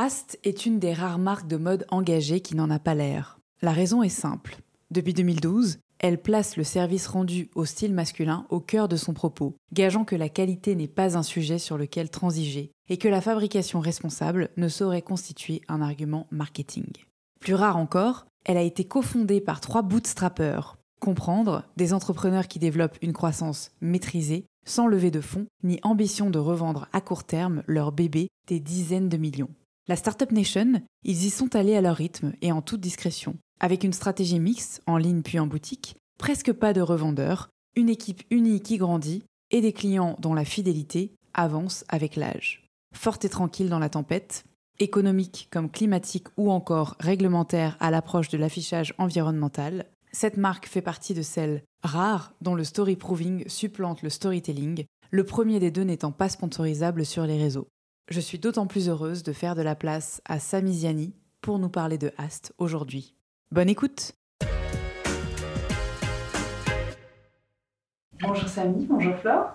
Ast est une des rares marques de mode engagées qui n'en a pas l'air. La raison est simple. Depuis 2012, elle place le service rendu au style masculin au cœur de son propos, gageant que la qualité n'est pas un sujet sur lequel transiger et que la fabrication responsable ne saurait constituer un argument marketing. Plus rare encore, elle a été cofondée par trois bootstrappers, comprendre des entrepreneurs qui développent une croissance maîtrisée, sans lever de fonds, ni ambition de revendre à court terme leur bébé des dizaines de millions. La Startup Nation, ils y sont allés à leur rythme et en toute discrétion, avec une stratégie mixte, en ligne puis en boutique, presque pas de revendeurs, une équipe unie qui grandit et des clients dont la fidélité avance avec l'âge. Forte et tranquille dans la tempête, économique comme climatique ou encore réglementaire à l'approche de l'affichage environnemental, cette marque fait partie de celles rares dont le story proving supplante le storytelling, le premier des deux n'étant pas sponsorisable sur les réseaux. Je suis d'autant plus heureuse de faire de la place à Sami Ziani pour nous parler de Ast aujourd'hui. Bonne écoute Bonjour Samy, bonjour Flore.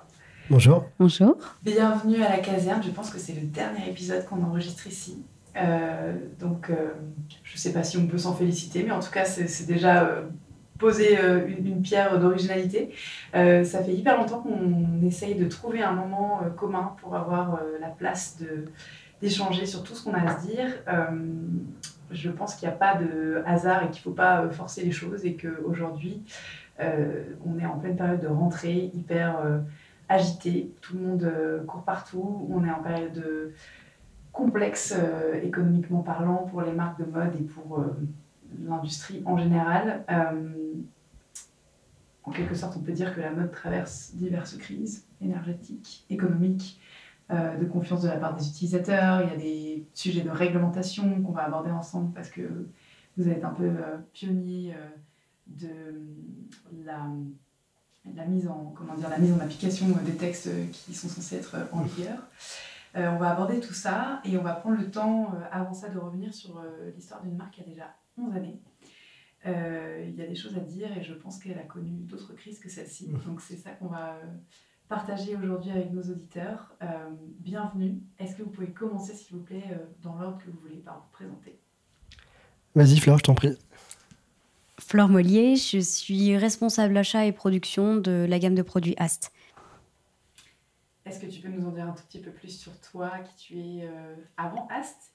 Bonjour. Bonjour. Bienvenue à la caserne, je pense que c'est le dernier épisode qu'on enregistre ici. Euh, donc euh, je ne sais pas si on peut s'en féliciter, mais en tout cas c'est déjà euh, poser euh, une, pierre d'originalité. Euh, ça fait hyper longtemps qu'on essaye de trouver un moment euh, commun pour avoir la place d'échanger sur tout ce qu'on a à se dire. Je pense qu'il n'y a pas de hasard et qu'il ne faut pas forcer les choses et qu'aujourd'hui, on est en pleine période de rentrée, hyper euh, agité, tout le monde court partout, on est en période de complexe économiquement parlant pour les marques de mode et pour l'industrie en général. Euh, en quelque sorte, on peut dire que la mode traverse diverses crises énergétiques, économiques, euh, de confiance de la part des utilisateurs. Il y a des sujets de réglementation qu'on va aborder ensemble parce que vous êtes un peu euh, pionnier de la, la mise en comment dire la mise en application des textes qui sont censés être en vigueur. Euh, on va aborder tout ça et on va prendre le temps avant ça de revenir sur l'histoire d'une marque qui a déjà 11 années. Euh, il y a des choses à dire et je pense qu'elle a connu d'autres crises que celle-ci. Donc c'est ça qu'on va euh, partager aujourd'hui avec nos auditeurs. Euh, bienvenue. Est-ce que vous pouvez commencer, s'il vous plaît, dans l'ordre que vous voulez, par vous présenter? Vas-y, Fleur, je t'en prie. Flore Mollier, je suis responsable achat et production de la gamme de produits Ast. Est-ce que tu peux nous en dire un tout petit peu plus sur toi, qui tu es euh, avant Ast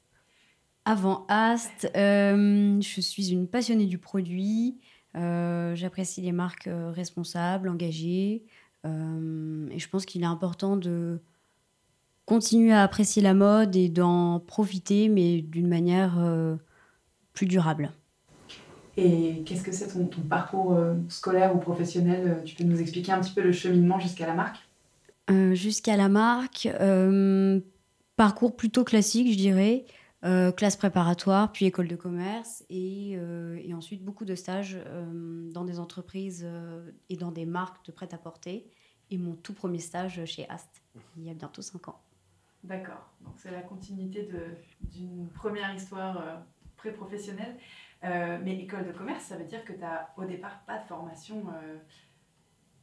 Avant Ast, euh, je suis une passionnée du produit. Euh, J'apprécie les marques euh, responsables, engagées. Euh, et je pense qu'il est important de continuer à apprécier la mode et d'en profiter, mais d'une manière plus durable. Et qu'est-ce que c'est ton, ton parcours scolaire ou professionnel? Tu peux nous expliquer un petit peu le cheminement jusqu'à la marque? Jusqu'à la marque. parcours plutôt classique, je dirais. Euh, classe préparatoire, puis école de commerce, et, euh, ensuite beaucoup de stages euh, dans des entreprises euh, et dans des marques de prêt-à-porter. Et mon tout premier stage chez Ast, il y a bientôt 5 ans. D'accord. Donc c'est la continuité d'une première histoire pré-professionnelle. Mais école de commerce, ça veut dire que tu n'as au départ pas de formation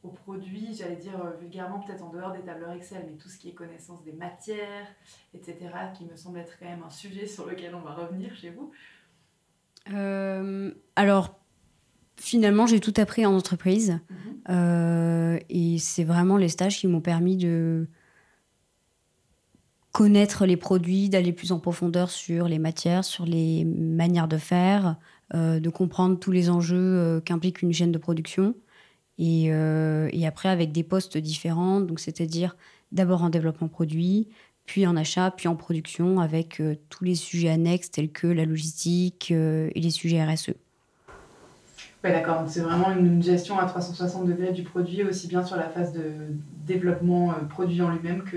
aux produits, j'allais dire euh, vulgairement, peut-être en dehors des tableurs Excel, mais tout ce qui est connaissance des matières, etc., qui me semble être quand même un sujet sur lequel on va revenir chez vous euh, Alors, finalement, j'ai tout appris en entreprise. Mhm. Euh, et c'est vraiment les stages qui m'ont permis de connaître les produits, d'aller plus en profondeur sur les matières, sur les manières de faire, de comprendre tous les enjeux qu'implique une chaîne de production. Euh, et, après, avec des postes différents, donc c'est-à-dire d'abord en développement produit, puis en achat, puis en production, avec euh, tous les sujets annexes tels que la logistique euh, et les sujets RSE. Oui, d'accord. C'est vraiment une gestion à 360 degrés du produit, aussi bien sur la phase de développement produit en lui-même que,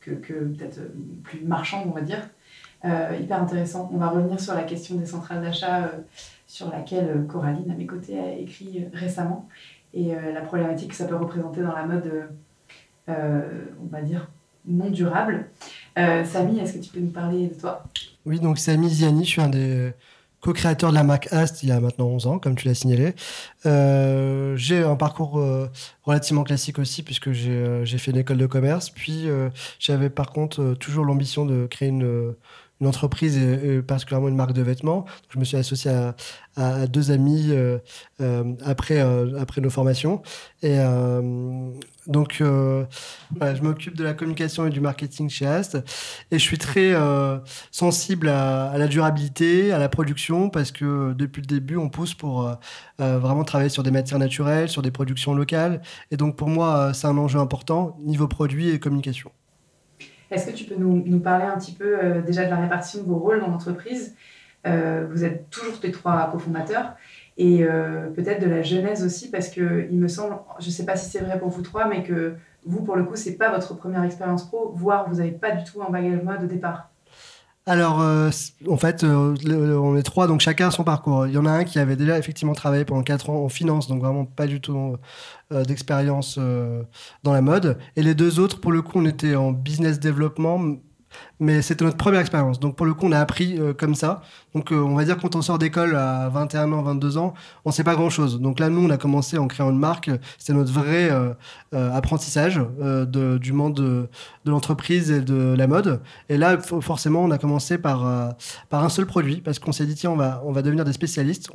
que, peut-être plus marchand, on va dire. hyper intéressant. On va revenir sur la question des centrales d'achat sur laquelle Coraline, à mes côtés, a écrit récemment et euh, la problématique que ça peut représenter dans la mode, euh, on va dire, non durable. Euh, Samy, est-ce que tu peux nous parler de toi? Oui, donc Samy Ziani, je suis un des co-créateurs de la marque Ast il y a maintenant 11 ans, comme tu l'as signalé. j'ai un parcours relativement classique aussi, puisque j'ai fait une école de commerce. Puis j'avais par contre toujours l'ambition de créer une une entreprise et, particulièrement une marque de vêtements. je me suis associé à, deux amis euh, euh, après, euh, après nos formations. Et donc, je m'occupe de la communication et du marketing chez Ast. Et je suis très sensible à, à, la durabilité, à la production, parce que depuis le début, on pousse pour vraiment travailler sur des matières naturelles, sur des productions locales. Et donc, pour moi, c'est un enjeu important, niveau produit et communication. Est-ce que tu peux nous, parler un petit peu euh, déjà de la répartition de vos rôles dans l'entreprise? Euh, Vous êtes toujours les trois cofondateurs et euh, peut-être de la genèse aussi parce que il me semble, je ne sais pas si c'est vrai pour vous trois, mais que vous pour le coup c'est pas votre première expérience pro, voire vous n'avez pas du tout un bagage mode au départ. Alors, euh, en fait, euh, on est trois, donc chacun a son parcours. Il y en a un qui avait déjà effectivement travaillé pendant quatre ans en finance, donc vraiment pas du tout euh, d'expérience dans la mode. Et les deux autres, pour le coup, on était en business développement, mais c'était notre première expérience. Donc pour le coup, on a appris euh, comme ça. Donc euh, on va dire quand on sort d'école à 21 ans, 22 ans, on sait pas grand-chose. Donc là, nous, on a commencé en créant une marque. C'était notre vrai euh, apprentissage du monde de, l'entreprise et de la mode. Et là, forcément, on a commencé par, un seul produit parce qu'on s'est dit, tiens, on va, devenir des spécialistes.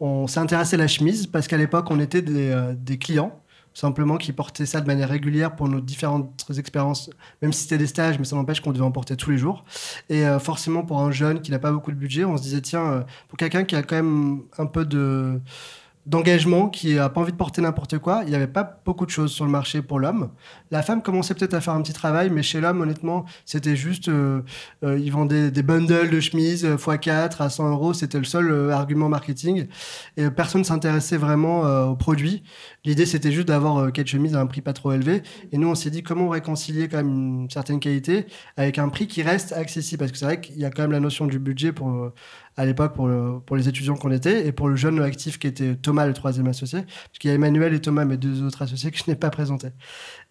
On, s'est intéressé à la chemise parce qu'à l'époque, on était des clients simplement qui portaient ça de manière régulière pour nos différentes expériences, même si c'était des stages, mais ça n'empêche qu'on devait en porter tous les jours. Et euh, forcément, pour un jeune qui n'a pas beaucoup de budget, on se disait, tiens, euh, pour quelqu'un qui a quand même un peu de d'engagement, qui n'a pas envie de porter n'importe quoi. Il n'y avait pas beaucoup de choses sur le marché pour l'homme. La femme commençait peut-être à faire un petit travail, mais chez l'homme, honnêtement, c'était juste, euh, euh ils vendaient des bundles de chemises x4 à 100 euros. C'était le seul euh, argument marketing. Et personne ne s'intéressait vraiment euh, aux produits. L'idée, c'était juste d'avoir quelques chemises à un prix pas trop élevé. Et nous, on s'est dit comment réconcilier quand même une certaine qualité avec un prix qui reste accessible? Parce que c'est vrai qu'il y a quand même la notion du budget pour à l'époque pour, pour les étudiants qu'on était et pour le jeune actif qui était Thomas, le troisième associé, parce qu'il y a Emmanuel et Thomas, mes deux autres associés que je n'ai pas présentés.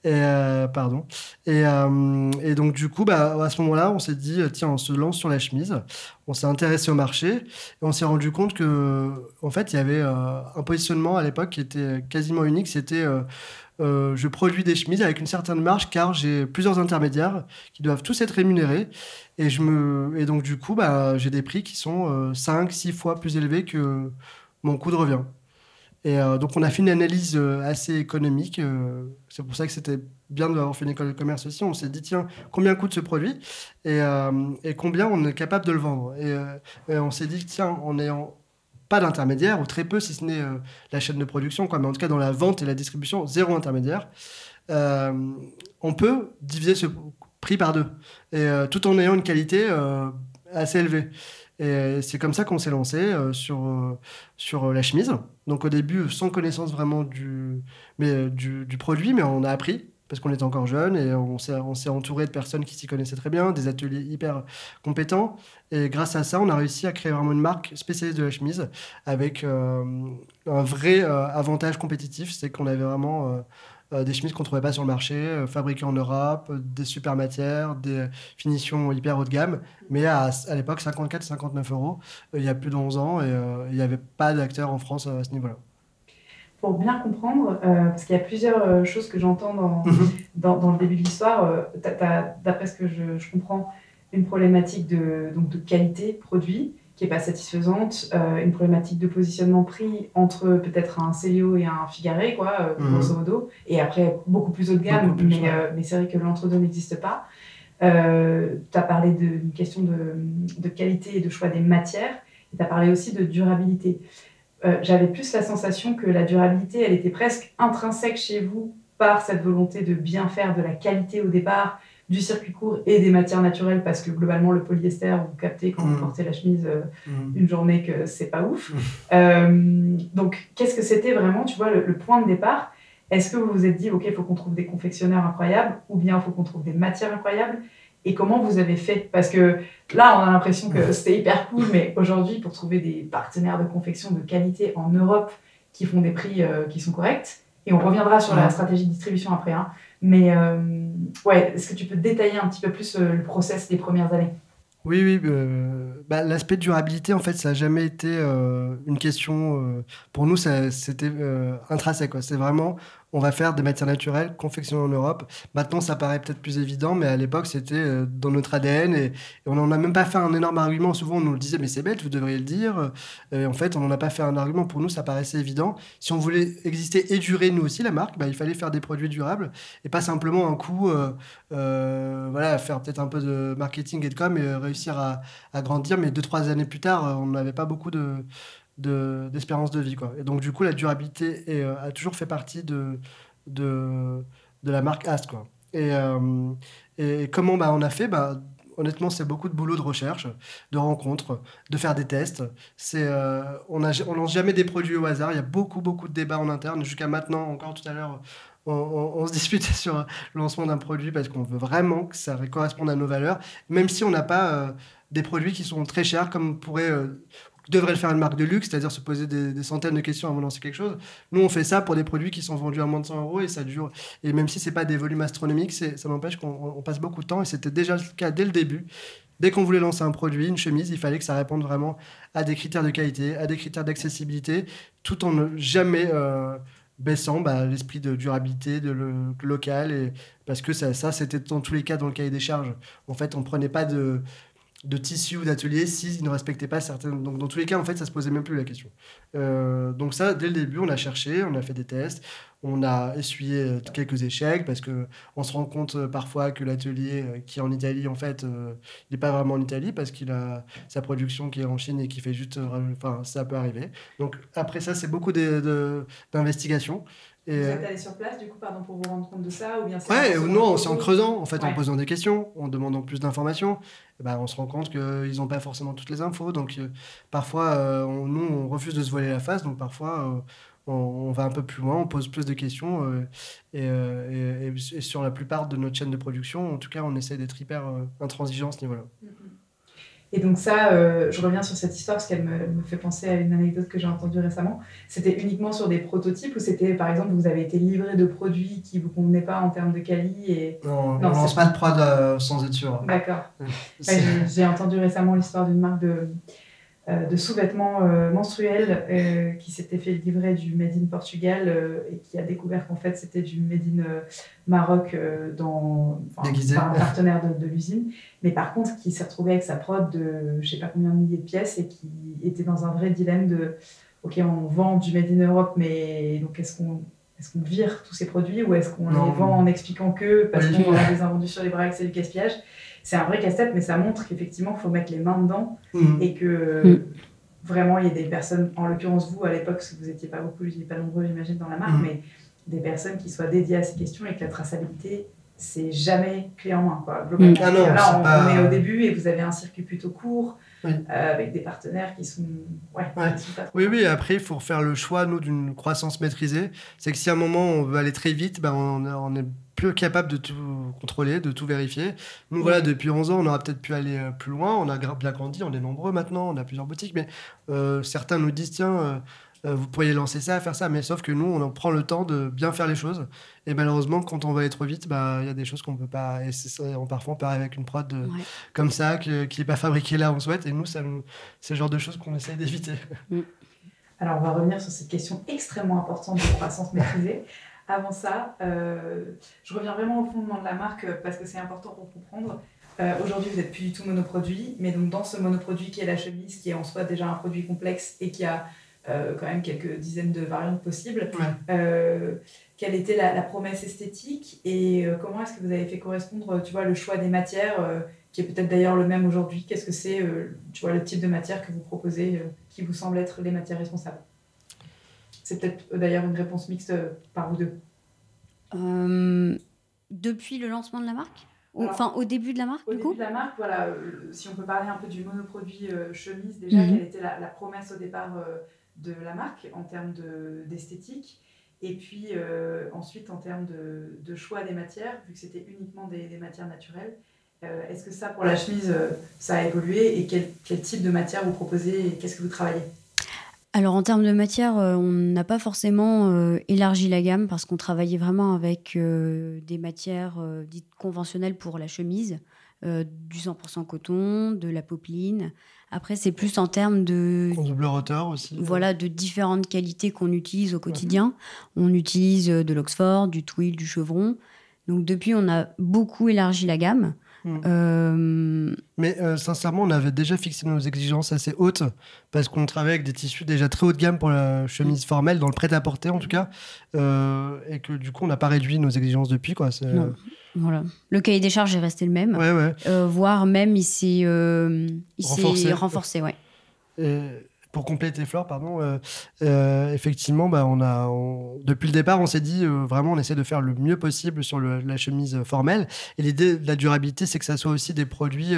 Et, euh, pardon. Euh, et, donc, du coup, bah, à ce moment-là, on s'est dit, tiens, on se lance sur la chemise. On s'est intéressé au marché et on s'est rendu compte que, en fait, il y avait euh, un positionnement à l'époque qui était quasiment unique. C'était euh, je produis des chemises avec une certaine marge car j'ai plusieurs intermédiaires qui doivent tous être rémunérés. Et, je me... donc, du coup, bah, j'ai des prix qui sont 5, euh, 6 fois plus élevés que mon coût de revient. Et euh, donc, on a fait une analyse assez économique. c'est pour ça que c'était bien d'avoir fait une école de commerce aussi. On s'est dit, tiens, combien coûte ce produit et, combien on est capable de le vendre. Et, on s'est dit, tiens, en ayant pas d'intermédiaire, ou très peu, si ce n'est euh, la chaîne de production, quoi. mais en tout cas dans la vente et la distribution, zéro intermédiaire. Euh, on peut diviser ce prix par deux, et, euh, tout en ayant une qualité assez élevée. Et c'est comme ça qu'on s'est lancé sur, sur la chemise. Donc au début, sans connaissance vraiment du, mais, du, du produit, mais on a appris parce qu'on était encore jeune et on s'est entouré de personnes qui s'y connaissaient très bien, des ateliers hyper compétents. Et grâce à ça, on a réussi à créer vraiment une marque spécialiste de la chemise avec euh, un vrai euh, avantage compétitif, c'est qu'on avait vraiment euh, des chemises qu'on ne trouvait pas sur le marché, fabriquées en Europe, des super matières, des finitions hyper haut de gamme, mais à, à l'époque 54-59 euros, il y a plus de 11 ans, et il n'y avait pas d'acteurs en France à ce niveau-là. pour bien comprendre, euh, parce qu'il y a plusieurs euh, choses que j'entends dans, Mhm. dans, dans le début de l'histoire. euh, D'après ce que je, je comprends, une problématique de, donc de qualité produit qui n'est pas satisfaisante, euh, une problématique de positionnement prix entre peut-être un Célio et un Figaré, quoi, euh, Mhm. grosso modo, et après beaucoup plus haut de gamme, plus, mais, ouais. euh, mais c'est vrai que l'entre-deux n'existe pas. Tu as parlé d'une question de, de qualité et de choix des matières, et tu as parlé aussi de durabilité. J'avais plus la sensation que la durabilité, elle était presque intrinsèque chez vous par cette volonté de bien faire de la qualité au départ, du circuit court et des matières naturelles, parce que globalement, le polyester, vous captez quand Mm. vous portez la chemise euh, Mhm. une journée que c'est pas ouf. Euh, donc, qu'est-ce que c'était vraiment, tu vois, le, le point de départ? Est-ce que vous vous êtes dit, OK, il faut qu'on trouve des confectionneurs incroyables, ou bien il faut qu'on trouve des matières incroyables? Et comment vous avez fait? Parce que là, on a l'impression que c'était hyper cool, mais aujourd'hui, pour trouver des partenaires de confection de qualité en Europe qui font des prix euh, qui sont corrects, et on reviendra sur la stratégie de distribution après, hein, mais euh, ouais, est-ce que tu peux détailler un petit peu plus euh, le process des premières années? Oui, oui. euh, bah, L'aspect durabilité, en fait, ça n'a jamais été une question. pour nous, c'était intrinsèque. C'est vraiment, on va faire des matières naturelles confectionnées en Europe. Maintenant, ça paraît peut-être plus évident, mais à l'époque, c'était euh, dans notre ADN et, on n'en a même pas fait un énorme argument. Souvent, on nous le disait, mais c'est bête, vous devriez le dire. Et en fait, on n'en a pas fait un argument. Pour nous, ça paraissait évident. Si on voulait exister et durer, nous aussi, la marque, bah, il fallait faire des produits durables et pas simplement un coup, euh, euh, faire peut-être un peu de marketing et de com et euh, réussir à, à grandir. Mais deux, trois années plus tard, euh, on n'avait pas beaucoup de- d'espérance de, vie. Quoi. Et donc, du coup, la durabilité euh, a toujours fait partie de, de, de la marque Ast. Quoi. Et, euh, et comment bah, on a fait bah, Honnêtement, c'est beaucoup de boulot de recherche, de rencontres, de faire des tests. Euh, on ne lance jamais des produits au hasard. Il y a beaucoup, beaucoup de débats en interne. Jusqu'à maintenant, encore tout à l'heure, on, se disputait sur le lancement d'un produit parce qu'on veut vraiment que ça corresponde à nos valeurs, même si on n'a pas des produits qui sont très chers, comme pourrait, devrait le faire une marque de luxe, c'est-à-dire se poser des, centaines de questions avant de lancer quelque chose. Nous, on fait ça pour des produits qui sont vendus à moins de 100 euros et ça dure. Et même si c'est pas des volumes astronomiques, ça n'empêche qu'on on passe beaucoup de temps et c'était déjà le cas dès le début. Dès qu'on voulait lancer un produit, une chemise, il fallait que ça réponde vraiment à des critères de qualité, à des critères d'accessibilité, tout en ne jamais euh, baissant bah, l'esprit de durabilité, de local, et, parce que ça, ça c'était dans tous les cas dans le cahier des charges. En fait, on prenait pas de, de tissu ou d'atelier s'ils ne respectaient pas certaines... Donc dans tous les cas, en fait, ça se posait même plus la question. Euh, donc ça, dès le début, on a cherché, on a fait des tests, on a essuyé euh, quelques échecs parce que on se rend compte euh, parfois que l'atelier qui est en Italie, en fait, euh, il n'est pas vraiment en Italie parce qu'il a sa production qui est en Chine et qui fait juste... euh, Enfin, ça peut arriver. Donc après ça, c'est beaucoup de- de- d'investigation. Et, Vous êtes allé sur place, du coup, pardon, pour vous rendre compte de ça ou bien Ouais, non, c'est en creusant, en fait, en posant des questions, en demandant plus d'informations. Eh ben, on se rend compte qu'ils n'ont pas forcément toutes les infos. Donc, euh, parfois, euh, on- nous, on refuse de se voiler la face. Donc, parfois, euh, on, va un peu plus loin, on pose plus de questions. et, sur la plupart de notre chaîne de production, en tout cas, on essaie d'être hyper intransigeant à ce niveau-là. Et donc ça, euh, je reviens sur cette histoire parce qu'elle me, me fait penser à une anecdote que j'ai entendue récemment. C'était uniquement sur des prototypes ou c'était, par exemple, vous avez été livré de produits qui vous convenaient pas en termes de quali et... Non, on Non, ne lance pas de prod euh, sans être sûr. D'accord. Ouais, j'ai- entendu récemment l'histoire d'une marque de, de sous-vêtements euh, menstruels euh, qui s'était fait livrer du Made in Portugal euh, et qui a découvert qu'en fait c'était du Made in euh, Maroc euh, dans, enfin, par un partenaire de, de l'usine. Mais par contre, qui s'est retrouvé avec sa prod de je sais pas combien de milliers de pièces et qui était dans un vrai dilemme de ok, on vend du Made in Europe, mais donc est-ce qu'on est-ce qu'on vire tous ces produits ou est-ce qu'on les vend en expliquant que parce Oui. qu'on a des invendus sur les bras et que c'est du gaspillage c'est un vrai casse-tête, mais ça montre qu'effectivement, il faut mettre les mains dedans Mhm. et que Mm. vraiment, il y a des personnes, en l'occurrence vous à l'époque, parce que vous n'étiez pas beaucoup, vous n'étiez pas nombreux, j'imagine, dans la marque, Mm. mais des personnes qui soient dédiées à ces questions et que la traçabilité, c'est jamais clé en main. Quoi, globalement. Ah non, là, c'est on, pas- on est au début et vous avez un circuit plutôt court Oui. euh, avec des partenaires qui sont. Ouais, Ouais. qui sont pas trop- Oui, oui, après, il faut faire le choix, nous, d'une croissance maîtrisée. C'est que si à un moment, on veut aller très vite, ben, on, on est plus capable de tout contrôler, de tout vérifier. Nous, voilà, depuis 11 ans, on aurait peut-être pu aller euh, plus loin. On a bien grandi, on est nombreux maintenant, on a plusieurs boutiques, mais euh, certains nous disent, tiens, euh, euh, vous pourriez lancer ça, faire ça, mais sauf que nous, on en prend le temps de bien faire les choses. Et malheureusement, quand on va aller trop vite, bah, il y a des choses qu'on peut pas. Et c'est ça, on- parfois, on part avec une prod euh, Ouais. comme ça, que- qui n'est pas fabriquée là, on souhaite. Et nous, ça c'est le genre de choses qu'on essaye d'éviter. Alors, on va revenir sur cette question extrêmement importante de croissance maîtrisée. Avant ça, euh, je reviens vraiment au fondement de la marque euh, parce que c'est important pour comprendre. Euh, aujourd'hui, vous n'êtes plus du tout monoproduit, mais donc dans ce monoproduit qui est la chemise, qui est en soi déjà un produit complexe et qui a quand même quelques dizaines de variantes possibles, quelle était la, promesse esthétique et comment est-ce que vous avez fait correspondre tu vois, le choix des matières, qui est peut-être d'ailleurs le même aujourd'hui? Qu'est-ce que c'est tu vois, le type de matière que vous proposez qui vous semble être les matières responsables? C'est peut-être euh, d'ailleurs une réponse mixte euh, par vous deux. Euh, depuis le lancement de la marque? Enfin, au début de la marque, Au du début de la marque, voilà, si on peut parler un peu du monoproduit chemise, déjà, mhm. quelle était la, promesse au départ de la marque en termes d'esthétique Et puis ensuite, en termes de, choix des matières, vu que c'était uniquement des, matières naturelles, est-ce que ça, pour la chemise, ça a évolué Et quel, quel type de matière vous proposez et qu'est-ce que vous travaillez? Alors en termes de matière, euh, on n'a pas forcément euh, élargi la gamme parce qu'on travaillait vraiment avec euh, des matières dites conventionnelles pour la chemise, du 100% coton, de la popeline. Après, c'est plus en termes de... En double rotor aussi. Voilà, de différentes qualités qu'on utilise au quotidien. On utilise de l'Oxford, du twill, du chevron. Donc depuis, on a beaucoup élargi la gamme. Mm. Euh, Mais euh, sincèrement, on avait déjà fixé nos exigences assez hautes parce qu'on travaillait avec des tissus déjà très haut de gamme pour la chemise formelle, dans le prêt-à-porter en tout cas, euh, et que du coup, on n'a pas réduit nos exigences depuis. Quoi. Voilà. Le cahier des charges est resté le même, ouais, voire même il s'est renforcé. renforcé ouais pour compléter Flore, pardon, euh, euh, effectivement, bah, depuis le départ, on s'est dit euh, vraiment, on essaie de faire le mieux possible sur la chemise formelle. Et l'idée de la durabilité, c'est que ça soit aussi des produits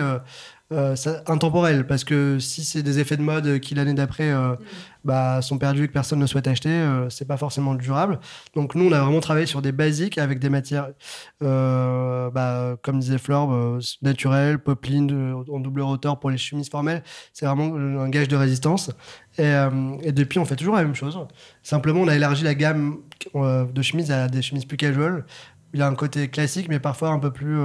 euh, intemporel parce que si c'est des effets de mode qui l'année d'après euh, bah, sont perdus et que personne ne souhaite acheter, euh, c'est pas forcément durable. Donc nous, on a vraiment travaillé sur des basiques avec des matières, bah, comme disait Flore, naturelles, popeline en double rotor pour les chemises formelles. C'est vraiment un gage de résistance. Et, et, depuis, on fait toujours la même chose. Simplement, on a élargi la gamme de chemises à des chemises plus casual. Il a un côté classique, mais parfois un peu plus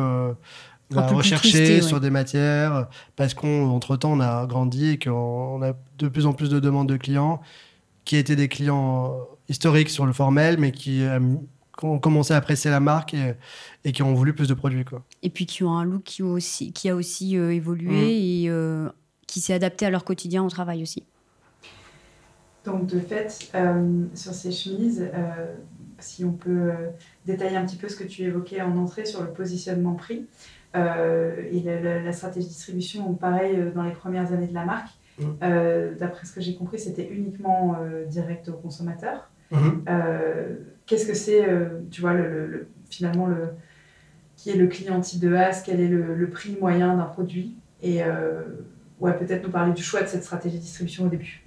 va rechercher sur des matières parce qu'entre temps on a grandi et qu'on a de plus en plus de demandes de clients qui étaient des clients historiques sur le formel mais qui ont commencé à apprécier la marque et, qui ont voulu plus de produits quoi. Et puis qui ont un look qui, aussi, qui a aussi euh, évolué mmh. et euh, qui s'est adapté à leur quotidien au travail aussi. Donc de fait, euh, sur ces chemises, si on peut détailler un petit peu ce que tu évoquais en entrée sur le positionnement prix, euh, et la, stratégie de distribution, pareil, euh, dans les premières années de la marque, mmh. euh, d'après ce que j'ai compris, c'était uniquement direct aux consommateurs. Mmh. Qu'est-ce que c'est, tu vois, le, finalement, le, qui est le client type de As, quel est le, prix moyen d'un produit? Et ouais, peut-être nous parler du choix de cette stratégie de distribution au début.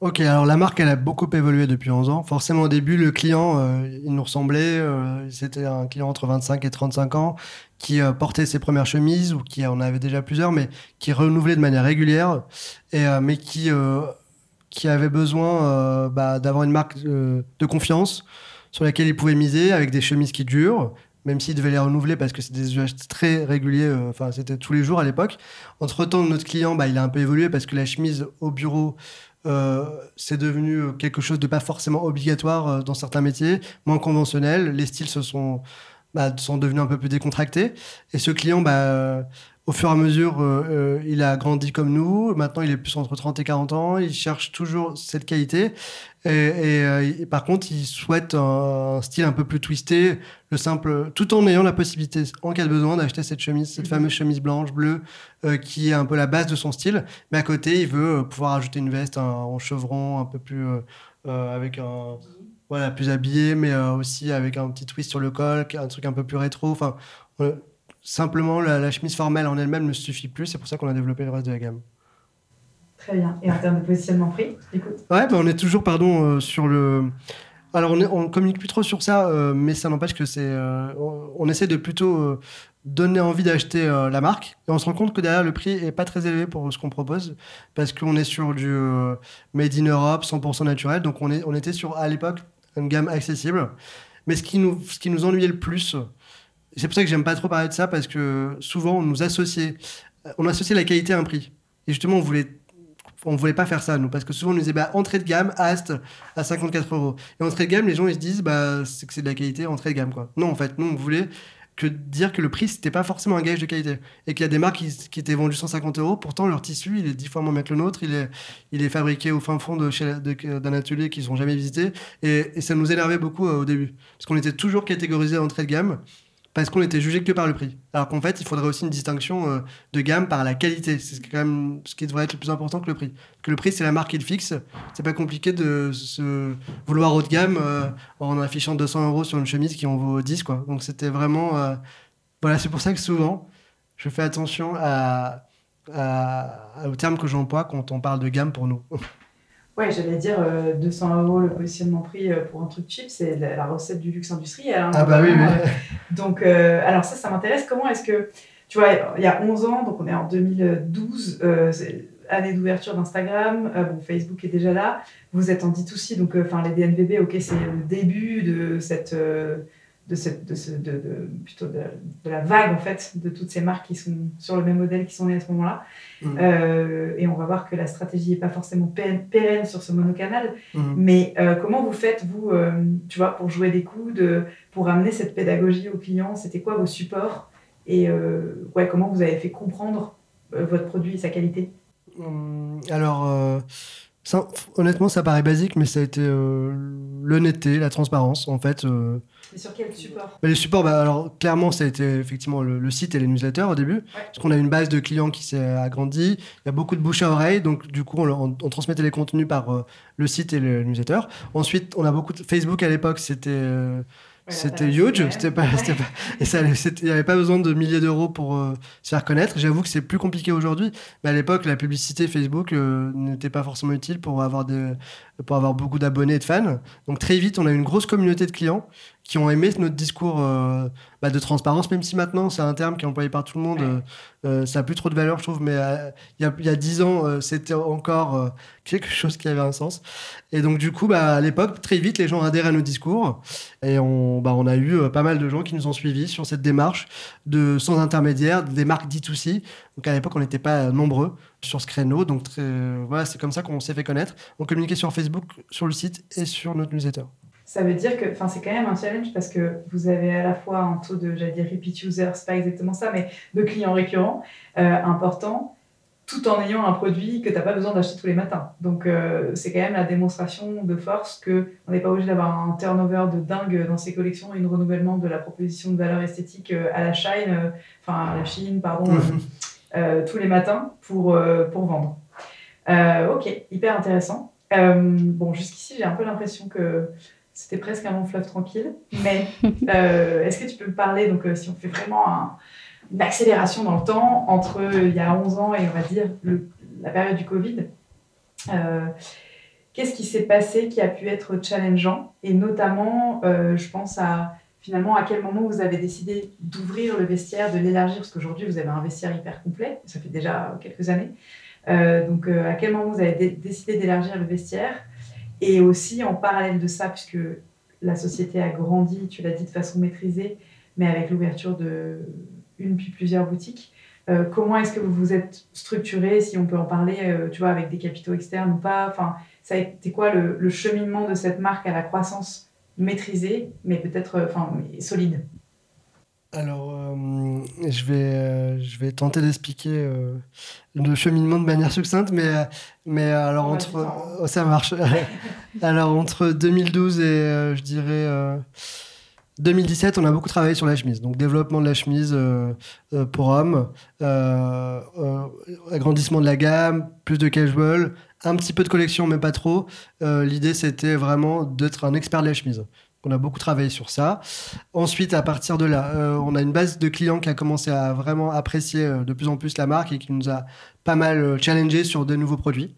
Ok, alors la marque, elle a beaucoup évolué depuis 11 ans. Forcément, au début, le client, il nous ressemblait. C'était un client entre 25 et 35 ans qui euh, portait ses premières chemises ou qui en avait déjà plusieurs, mais qui renouvelait de manière régulière, et, euh, mais qui, euh, qui avait besoin bah, d'avoir une marque de confiance sur laquelle il pouvait miser avec des chemises qui durent, même s'il devait les renouveler parce que c'était des usages très réguliers, enfin c'était tous les jours à l'époque. Entre-temps, notre client, bah, il a un peu évolué parce que la chemise au bureau, c'est devenu quelque chose de pas forcément obligatoire dans certains métiers, moins conventionnel. Les styles se sont bah, sont devenus un peu plus décontractés. Et ce client, bah, au fur et à mesure, euh, euh, il a grandi comme nous. Maintenant, il est plus entre 30 et 40 ans. Il cherche toujours cette qualité. Et, euh, par contre, il souhaite un, style un peu plus twisté, le simple, tout en ayant la possibilité, en cas de besoin, d'acheter cette chemise, cette mhm. fameuse chemise blanche, bleue, qui est un peu la base de son style. Mais à côté, il veut pouvoir ajouter une veste en chevron un peu plus avec un voilà, plus habillé, mais aussi avec un petit twist sur le col, un truc un peu plus rétro. Enfin, simplement, la, chemise formelle en elle-même ne suffit plus. C'est pour ça qu'on a développé le reste de la gamme. Très bien. Et en termes de positionnement prix, écoute Ouais, ben, on est toujours, pardon, euh, sur le. Alors, on, ne communique plus trop sur ça, euh, mais ça n'empêche que c'est. On, essaie de plutôt donner envie d'acheter la marque. Et on se rend compte que derrière, le prix est pas très élevé pour ce qu'on propose, parce qu'on est sur du Made in Europe, 100% naturel. Donc, on, est, on était sur, à l'époque, une gamme accessible. Mais ce qui nous, ce qui nous ennuyait le plus, c'est pour ça que j'aime pas trop parler de ça, parce que souvent on nous associait, on associait la qualité à un prix. Et justement, on voulait on voulait pas faire ça, nous, parce que souvent on nous disait, bah, entrée de gamme, Ast, à 54 euros. Et entrée de gamme, les gens, ils se disent, bah, c'est que c'est de la qualité, entrée de gamme, quoi. Non, en fait, nous, on voulait que dire que le prix, c'était pas forcément un gage de qualité. Et qu'il y a des marques qui, étaient vendues 150 euros, pourtant leur tissu, il est 10 fois moins bien que le nôtre, il est, il est fabriqué au fin fond d'un atelier qu'ils n'ont jamais visité. Et, et ça nous énervait beaucoup euh, au début. Parce qu'on était toujours catégorisé entrée de gamme, parce qu'on était jugé que par le prix. Alors qu'en fait, il faudrait aussi une distinction euh, de gamme par la qualité. C'est quand même ce qui devrait être le plus important que le prix. Que le prix, c'est la marque qui le fixe. C'est pas compliqué de se vouloir haut de gamme euh, en affichant 200 euros sur une chemise qui en vaut 10. Quoi. Donc c'était vraiment. euh, Voilà, c'est pour ça que souvent, je fais attention à, à- aux termes que j'emploie quand on parle de gamme pour nous. Ouais, j'allais dire euh, 200 euros le positionnement prix euh, pour un truc cheap, c'est la, la recette du luxe industriel. hein, Ah bah oui, oui. euh, donc, euh, alors ça, ça m'intéresse. Comment est-ce que, tu vois, il y a 11 ans, donc on est en 2012, euh, c'est année d'ouverture d'Instagram, euh, bon, Facebook est déjà là, vous êtes en D2C, donc euh, enfin les DNVB, ok, c'est le début de cette, euh, de cette, de, ce- de, de- plutôt de, de la vague en fait, de toutes ces marques qui sont sur le même modèle qui sont nées à ce moment-là. Mhm. Euh, et on va voir que la stratégie n'est pas forcément pérenne, pérenne sur ce monocanal. Mhm. Mais euh, comment vous faites, vous, euh, tu vois, pour jouer des coups, de, pour amener cette pédagogie aux clients? C'était quoi vos supports? Et ouais, comment vous avez fait comprendre votre produit et sa qualité? Hum, Alors, ça, honnêtement, ça paraît basique, mais ça a été l'honnêteté, la transparence. En fait, Et sur quel support bah, les supports, bah, alors clairement, ça a été effectivement le, le site et les newsletters au début, parce qu'on a une base de clients qui s'est agrandie. Il y a beaucoup de bouche à oreille, donc du coup, on, on- on transmettait les contenus par euh, le site et le newsletter. Ensuite, on a beaucoup de Facebook à l'époque, c'était euh, Ouais, c'était huge, c'était pas, et ça, il n'y avait pas besoin de milliers d'euros pour euh, se faire connaître. J'avoue que c'est plus compliqué aujourd'hui, mais à l'époque, la publicité Facebook euh, n'était pas forcément utile pour avoir des, pour avoir beaucoup d'abonnés et de fans. Donc très vite, on a eu une grosse communauté de clients qui ont aimé notre discours euh, bah, de transparence, même si maintenant c'est un terme qui est employé par tout le monde. Ouais. euh, euh, ça n'a plus trop de valeur, je trouve, mais il y a- dix ans, c'était encore quelque chose qui avait un sens. Et donc du coup, bah, à l'époque, très vite, les gens adhèrent à nos discours. Et on, bah, on a eu pas mal de gens qui nous ont suivis sur cette démarche de sans intermédiaire, des marques D2C. Donc à l'époque, on n'était pas nombreux sur ce créneau. Donc très- voilà, c'est comme ça qu'on s'est fait connaître. On communiquait sur Facebook, sur le site et sur notre newsletter. Ça veut dire que c'est quand même un challenge parce que vous avez à la fois un taux de, j'allais dire, repeat users, c'est pas exactement ça, mais de clients récurrents euh, important, tout en ayant un produit que tu n'as pas besoin d'acheter tous les matins. Donc euh, c'est quand même la démonstration de force que on n'est pas obligé d'avoir un turnover de dingue dans ses collections et un renouvellement de la proposition de valeur esthétique euh, à la Chine, euh, enfin à la Chine, pardon, euh, euh, tous les matins pour, pour vendre. Ok, hyper intéressant. Bon, jusqu'ici, j'ai un peu l'impression que c'était presque un long fleuve tranquille. Mais euh, est-ce que tu peux me parler, donc euh, si on fait vraiment un- une accélération dans le temps, entre euh, il y a 11 ans et on va dire le- la période du Covid, qu'est-ce qui s'est passé qui a pu être challengeant? Et notamment, je pense à finalement à quel moment vous avez décidé d'ouvrir le vestiaire, de l'élargir, parce qu'aujourd'hui vous avez un vestiaire hyper complet, ça fait déjà quelques années. Euh, donc euh, à quel moment vous avez dé- décidé d'élargir le vestiaire? Et aussi en parallèle de ça, puisque la société a grandi, tu l'as dit de façon maîtrisée, mais avec l'ouverture de une puis plusieurs boutiques, euh, comment est-ce que vous vous êtes structuré, si on peut en parler, euh, avec des capitaux externes ou pas? Enfin, ça quoi le, cheminement de cette marque à la croissance maîtrisée, mais peut-être, euh, solide? Alors, euh, je, vais, euh, je vais tenter d'expliquer euh, le cheminement de manière succincte, mais, mais alors On va entre. hein. oh, ça marche. alors, entre 2012 et je dirais. euh, 2017, on a beaucoup travaillé sur la chemise. Donc, développement de la chemise pour hommes, agrandissement de la gamme, plus de casual, un petit peu de collection, mais pas trop. L'idée, c'était vraiment d'être un expert de la chemise. On a beaucoup travaillé sur ça. Ensuite, à partir de là, euh, on a une base de clients qui a commencé à vraiment apprécier euh, de plus en plus la marque et qui nous a pas mal euh, challengé sur de nouveaux produits.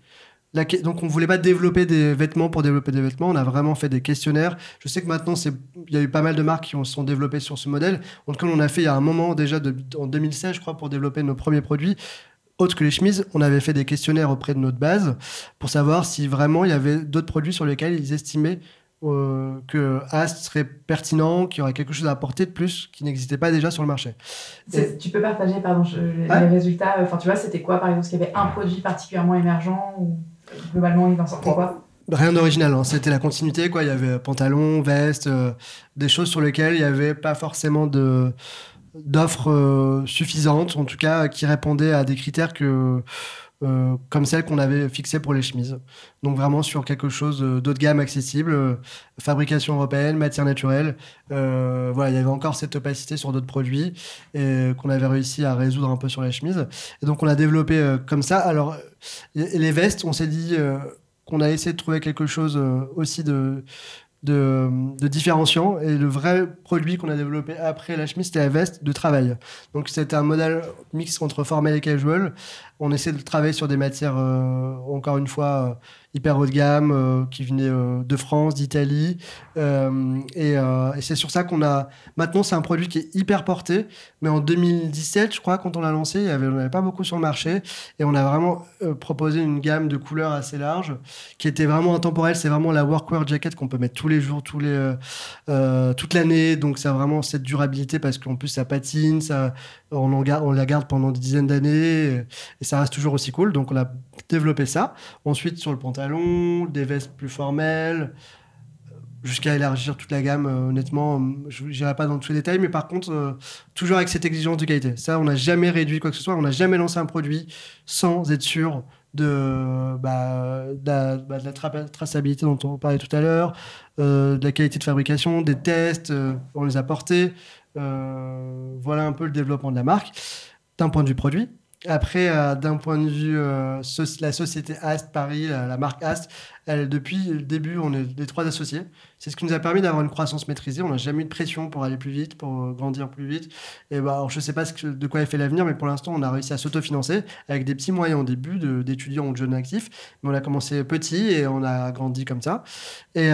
Donc, on voulait pas développer des vêtements pour développer des vêtements. On a vraiment fait des questionnaires. Je sais que maintenant, il y a eu pas mal de marques qui se sont développées sur ce modèle. En tout cas, on a fait il y a un moment déjà, en 2016, je crois, pour développer nos premiers produits. Autre que les chemises, on avait fait des questionnaires auprès de notre base pour savoir si vraiment il y avait d'autres produits sur lesquels ils estimaient euh, que Ast serait pertinent, qu'il y aurait quelque chose à apporter de plus qui n'existait pas déjà sur le marché. Tu peux partager pardon, je- les, résultats Enfin, tu vois, c'était quoi par exemple qu'il y avait un produit particulièrement émergent ou euh, globalement il en sortait quoi Rien d'original, hein. c'était la continuité. Quoi. Il y avait pantalon, veste, euh, des choses sur lesquelles il n'y avait pas forcément de d'offres euh, suffisantes, en tout cas qui répondaient à des critères que, euh, comme celles qu'on avait fixées pour les chemises. Donc vraiment sur quelque chose euh, d'haut de gamme accessible, euh, fabrication européenne, matière naturelle. Voilà, il y avait encore cette opacité sur d'autres produits et qu'on avait réussi à résoudre un peu sur les chemises. Et donc on a développé comme ça. Alors les vestes, on s'est dit qu'on a essayé de trouver quelque chose aussi de, de, de différenciant. Et le vrai produit qu'on a développé après la chemise, c'était la veste de travail. Donc c'était un modèle mix entre formel et casual. On essaie de travailler sur des matières, euh, encore une fois, euh, hyper haut de gamme, euh, qui venaient de France, d'Italie. Et c'est sur ça qu'on a... Maintenant, c'est un produit qui est hyper porté. Mais en 2017, je crois, quand on l'a lancé, il y avait, on n'avait pas beaucoup sur le marché. Et on a vraiment proposé une gamme de couleurs assez large, qui était vraiment intemporelle. C'est vraiment la workwear jacket qu'on peut mettre tous les jours, toute l'année. Donc, ça a vraiment cette durabilité parce qu'en plus, ça patine, ça, garde, on la garde pendant des dizaines d'années et, et ça reste toujours aussi cool. Donc, on a développé ça. Ensuite, sur le pantalon, des vestes plus formelles jusqu'à élargir toute la gamme. euh, honnêtement, euh, je n'irai pas dans tous les détails, mais par contre, euh, toujours avec cette exigence de qualité. Ça, on n'a jamais réduit quoi que ce soit. On n'a jamais lancé un produit sans être sûr de, bah, la, bah, traçabilité dont on parlait tout à l'heure, euh, de la qualité de fabrication, des tests, euh, on les a portés. Euh, voilà un peu le développement de la marque d'un point de vue produit. Après, euh, d'un point de vue euh, la société Ast Paris, la, marque Ast, elle, depuis le début, on est les trois associés. C'est ce qui nous a permis d'avoir une croissance maîtrisée. On n'a jamais eu de pression pour aller plus vite, pour grandir plus vite. Et bah, je ne sais pas de quoi est fait l'avenir, mais pour l'instant, on a réussi à s'autofinancer avec des petits moyens au début d'étudiants ou de jeunes actifs. Mais on a commencé petit et on a grandi comme ça. Et,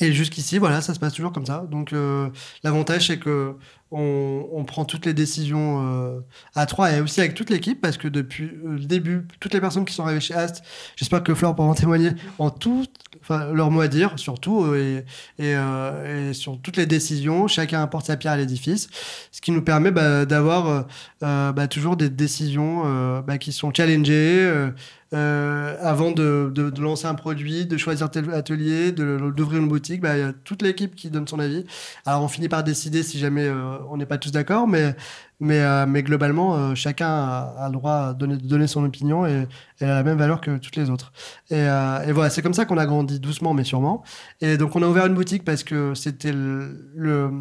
et jusqu'ici, voilà, ça se passe toujours comme ça. Donc, euh, l'avantage, c'est que on, on prend toutes les décisions euh, à trois et aussi avec toute l'équipe parce que depuis euh, le début, toutes les personnes qui sont arrivées chez Ast, j'espère que Fleur pourra en témoigner, ont tout leur mot à dire, surtout, euh, et, et, euh, et sur toutes les décisions. Chacun apporte sa pierre à l'édifice, ce qui nous permet bah, d'avoir bah, toujours des décisions bah, qui sont challengées. Euh, avant de, lancer un produit, de choisir tel atelier, d'ouvrir une boutique, bah, il y a toute l'équipe qui donne son avis. Alors on finit par décider si jamais euh, on n'est pas tous d'accord, mais, mais, euh, mais globalement, chacun a, le droit de donner, donner son opinion et elle a la même valeur que toutes les autres. Et, et voilà, c'est comme ça qu'on a grandi doucement mais sûrement. Et donc on a ouvert une boutique parce que c'était le,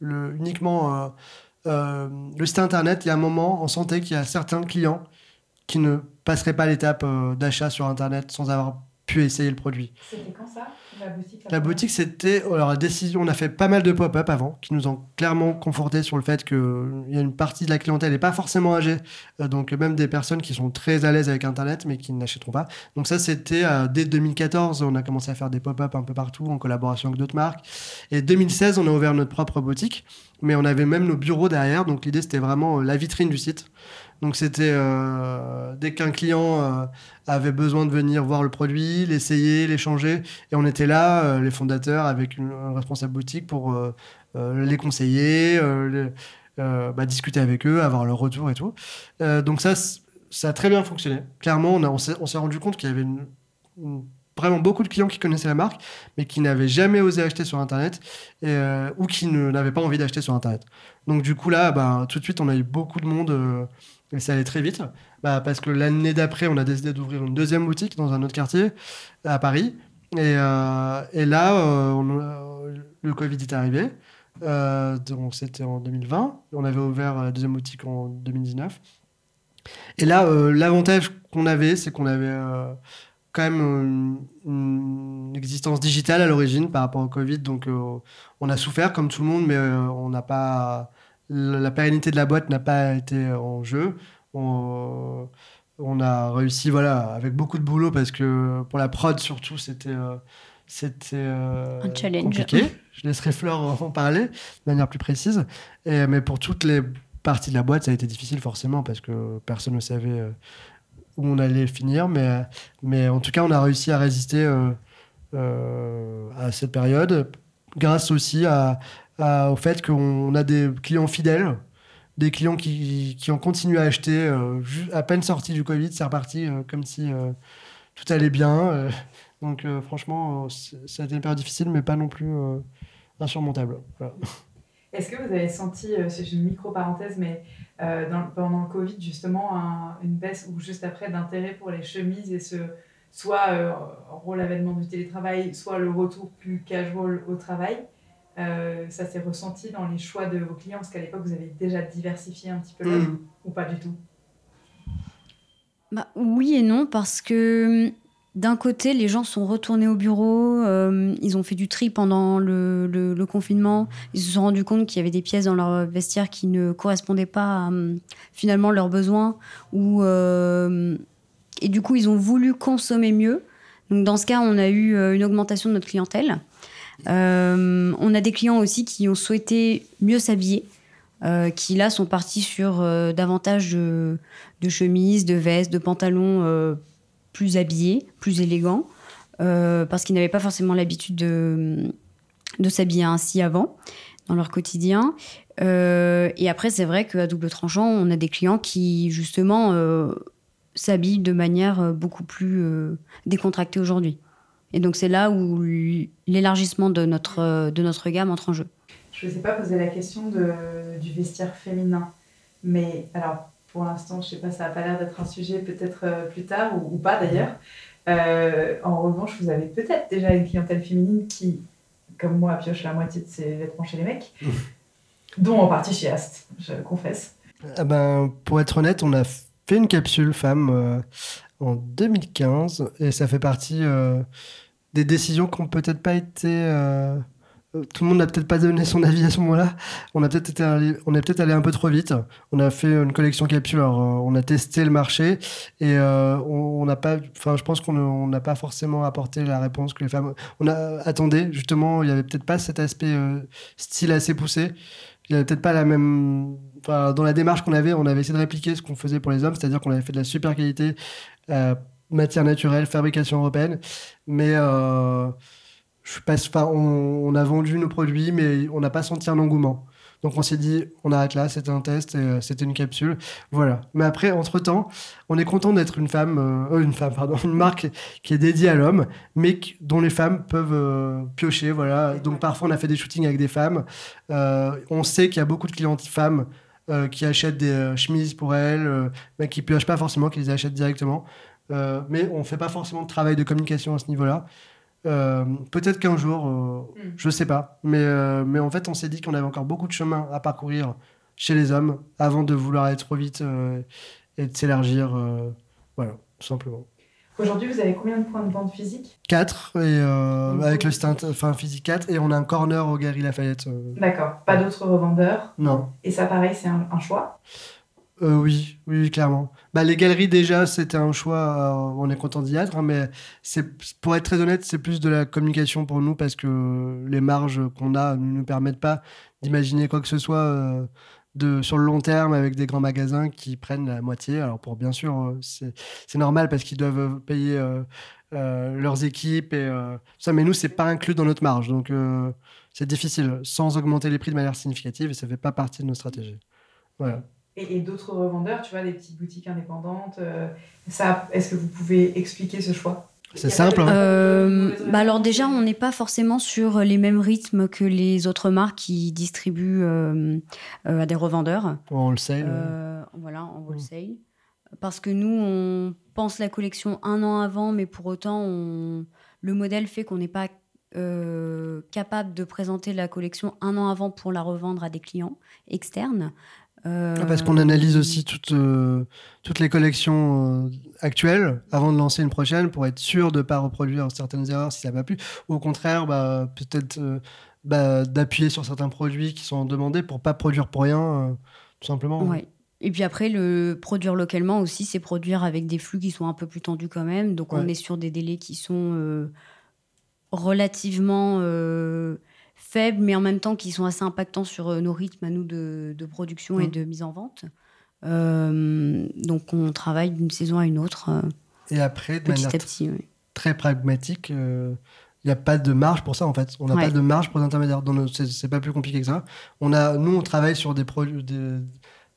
uniquement le site internet. Il y a un moment, on sentait qu'il y a certains clients qui ne passeraient pas l'étape euh, d'achat sur internet sans avoir pu essayer le produit. C'était quand ça La boutique La boutique, c'était. Alors, la décision, on a fait pas mal de pop-up avant, qui nous ont clairement conforté sur le fait qu'il y a une partie de la clientèle n'est pas forcément âgée. Euh, donc, même des personnes qui sont très à l'aise avec Internet, mais qui n'achèteront pas. Donc, ça, c'était euh, dès 2014, on a commencé à faire des pop-up un peu partout, en collaboration avec d'autres marques. Et 2016, on a ouvert notre propre boutique, mais on avait même nos bureaux derrière. Donc, l'idée, c'était vraiment la vitrine du site. Donc, c'était euh, dès qu'un client euh, avait besoin de venir voir le produit, l'essayer, l'échanger. Et on était là, euh, les fondateurs, avec une- un responsable boutique pour les conseiller, bah, discuter avec eux, avoir leur retour et tout. Donc ça, ça a très bien fonctionné. Clairement, on, s'est rendu compte qu'il y avait vraiment beaucoup de clients qui connaissaient la marque, mais qui n'avaient jamais osé acheter sur Internet et, ou qui n'avaient pas envie d'acheter sur Internet. Donc du coup là, bah, tout de suite, on a eu beaucoup de monde euh, et ça allait très vite. Bah, parce que l'année d'après, on a décidé d'ouvrir une deuxième boutique dans un autre quartier à Paris. Et, euh, là, euh, a- le Covid est arrivé. Euh, donc c'était en 2020. On avait ouvert la deuxième boutique en 2019. Et là, euh, l'avantage qu'on avait, c'est qu'on avait euh, quand même une, existence digitale à l'origine par rapport au Covid. Donc euh, on a souffert comme tout le monde, mais euh, on n'a pas la pérennité de la boîte n'a pas été en jeu. On, on a réussi, voilà, avec beaucoup de boulot parce que pour la prod surtout, c'était euh, c'était euh, Un challenge. compliqué. Je laisserai Flore en parler de manière plus précise. Et, mais pour toutes les parties de la boîte, ça a été difficile forcément parce que personne ne savait euh, où on allait finir. Mais, mais en tout cas, on a réussi à résister euh, à cette période, grâce aussi au fait qu'on a des clients fidèles des clients qui, qui, ont continué à acheter à peine sorti du Covid, c'est reparti comme si tout allait bien. donc franchement, ça a été une période difficile, mais pas non plus insurmontable. Est-ce que vous avez senti, euh, c'est une micro-parenthèse, mais euh, pendant le Covid, justement, une baisse ou juste après d'intérêt pour les chemises et ce, soit euh, rôle l'avènement du télétravail, soit le retour plus casual au travail? Ça s'est ressenti dans les choix de vos clients Parce qu'à l'époque, vous avez déjà diversifié un petit peu mmh. ou pas du tout? Bah, Oui et non, parce que d'un côté, les gens sont retournés au bureau, euh, ils ont fait du tri pendant le, confinement, ils se sont rendus compte qu'il y avait des pièces dans leur vestiaire qui ne correspondaient pas à euh, finalement leurs besoins, ou, euh, et du coup ils ont voulu consommer mieux. Donc dans ce cas, on a eu une augmentation de notre clientèle. On a des clients aussi qui ont souhaité mieux s'habiller. qui là sont partis sur davantage de, chemises, de vestes, de pantalons plus habillés, plus élégants, euh, parce qu'ils n'avaient pas forcément l'habitude de, s'habiller ainsi avant dans leur quotidien. Euh, et après, c'est vrai qu'à double tranchant, on a des clients qui, justement, euh, s'habillent de manière beaucoup plus décontractée aujourd'hui. Et donc, c'est là où l'élargissement de notre, de notre gamme entre en jeu. Je ne vous ai pas posé la question de, du vestiaire féminin. Mais alors, pour l'instant, je sais pas, ça n'a pas l'air d'être un sujet peut-être euh, plus tard ou, pas d'ailleurs. Euh, en revanche, vous avez peut-être déjà une clientèle féminine qui, comme moi, pioche la moitié de ses vêtements chez les mecs, dont en partie chez Ast, je confesse. Ah ben, pour être honnête, on a fait une capsule femme euh, en 2015 et ça fait partie des décisions qui n'ont peut-être pas été euh, tout le monde n'a peut-être pas donné son avis à ce moment-là. On a peut-être été, on est peut-être allé un peu trop vite. On a fait une collection capsule. Alors, euh, on a testé le marché et euh, on n'a pas. Enfin, je pense qu'on n'a pas forcément apporté la réponse que les femmes. On a attendez justement. Il y avait peut-être pas cet aspect style assez poussé. Il y avait peut-être pas la même. Enfin, dans la démarche qu'on avait, on avait essayé de répliquer ce qu'on faisait pour les hommes, c'est-à-dire qu'on avait fait de la super qualité, matière naturelle, fabrication européenne, mais je passe pas, on, a vendu nos produits, mais on n'a pas senti un engouement. Donc on s'est dit, on arrête là, c'était un test, euh, c'était une capsule, voilà. Mais après, entre temps, on est content d'être une femme, euh, euh, une femme, pardon, une marque qui est dédiée à l'homme, mais dont les femmes peuvent piocher, voilà. Donc parfois on a fait des shootings avec des femmes. on sait qu'il y a beaucoup de clientes femmes qui achètent des chemises pour elles, mais qui piochent pas forcément, qui les achètent directement. mais on fait pas forcément de travail de communication à ce niveau-là. Euh, peut-être qu'un jour, euh, mm. je sais pas. Mais, euh, mais en fait, on s'est dit qu'on avait encore beaucoup de chemin à parcourir chez les hommes avant de vouloir aller trop vite et de s'élargir. voilà, tout simplement. Aujourd'hui, vous avez combien de points de vente physique 4, et, avec le stand, enfin physique 4, et on a un corner au Gary Lafayette. D'accord, pas d'autres revendeurs Non. Et ça, pareil, c'est un, un choix euh, oui, oui, clairement. Bah, les galeries, déjà, c'était un choix. Euh, on est content d'y être, hein, mais c'est, pour être très honnête, c'est plus de la communication pour nous parce que les marges qu'on a ne nous permettent pas d'imaginer quoi que ce soit euh, de, sur le long terme avec des grands magasins qui prennent la moitié. Alors, pour bien sûr, c'est, normal parce qu'ils doivent payer leurs équipes et ça, mais nous, c'est pas inclus dans notre marge. Donc, c'est difficile sans augmenter les prix de manière significative et ça fait pas partie de nos stratégies. Voilà et, d'autres revendeurs, tu vois, des petites boutiques indépendantes. Euh, ça, est-ce que vous pouvez expliquer ce choix? C'est simple. Hein. Euh, bah alors déjà, on n'est pas forcément sur les mêmes rythmes que les autres marques qui distribuent euh, à des revendeurs. En wholesale. voilà, en wholesale. Parce que nous, on pense la collection un an avant, mais pour autant, on... le modèle fait qu'on n'est pas capable de présenter la collection un an avant pour la revendre à des clients externes. Ah, parce qu'on analyse aussi toutes, euh, toutes les collections euh, actuelles avant de lancer une prochaine pour être sûr de ne pas reproduire certaines erreurs si ça va plus. Ou au contraire, bah, peut-être euh, bah, d'appuyer sur certains produits qui sont demandés pour pas produire pour rien, tout simplement. Ouais. Et puis après, le produire localement aussi, c'est produire avec des flux qui sont un peu plus tendus quand même. Donc on est sur des délais qui sont relativement faibles, mais en même temps qui sont assez impactants sur euh, nos rythmes à nous de, production et mm. de mise en vente. Euh, donc on travaille d'une saison à une autre. Euh, et après, de manière très pragmatique, il n'y a pas de marge pour ça en fait. On n'a Ouais. pas de marge pour les intermédiaires. Dans nos- C'est pas plus compliqué que ça. On a, nous, on travaille sur des produits.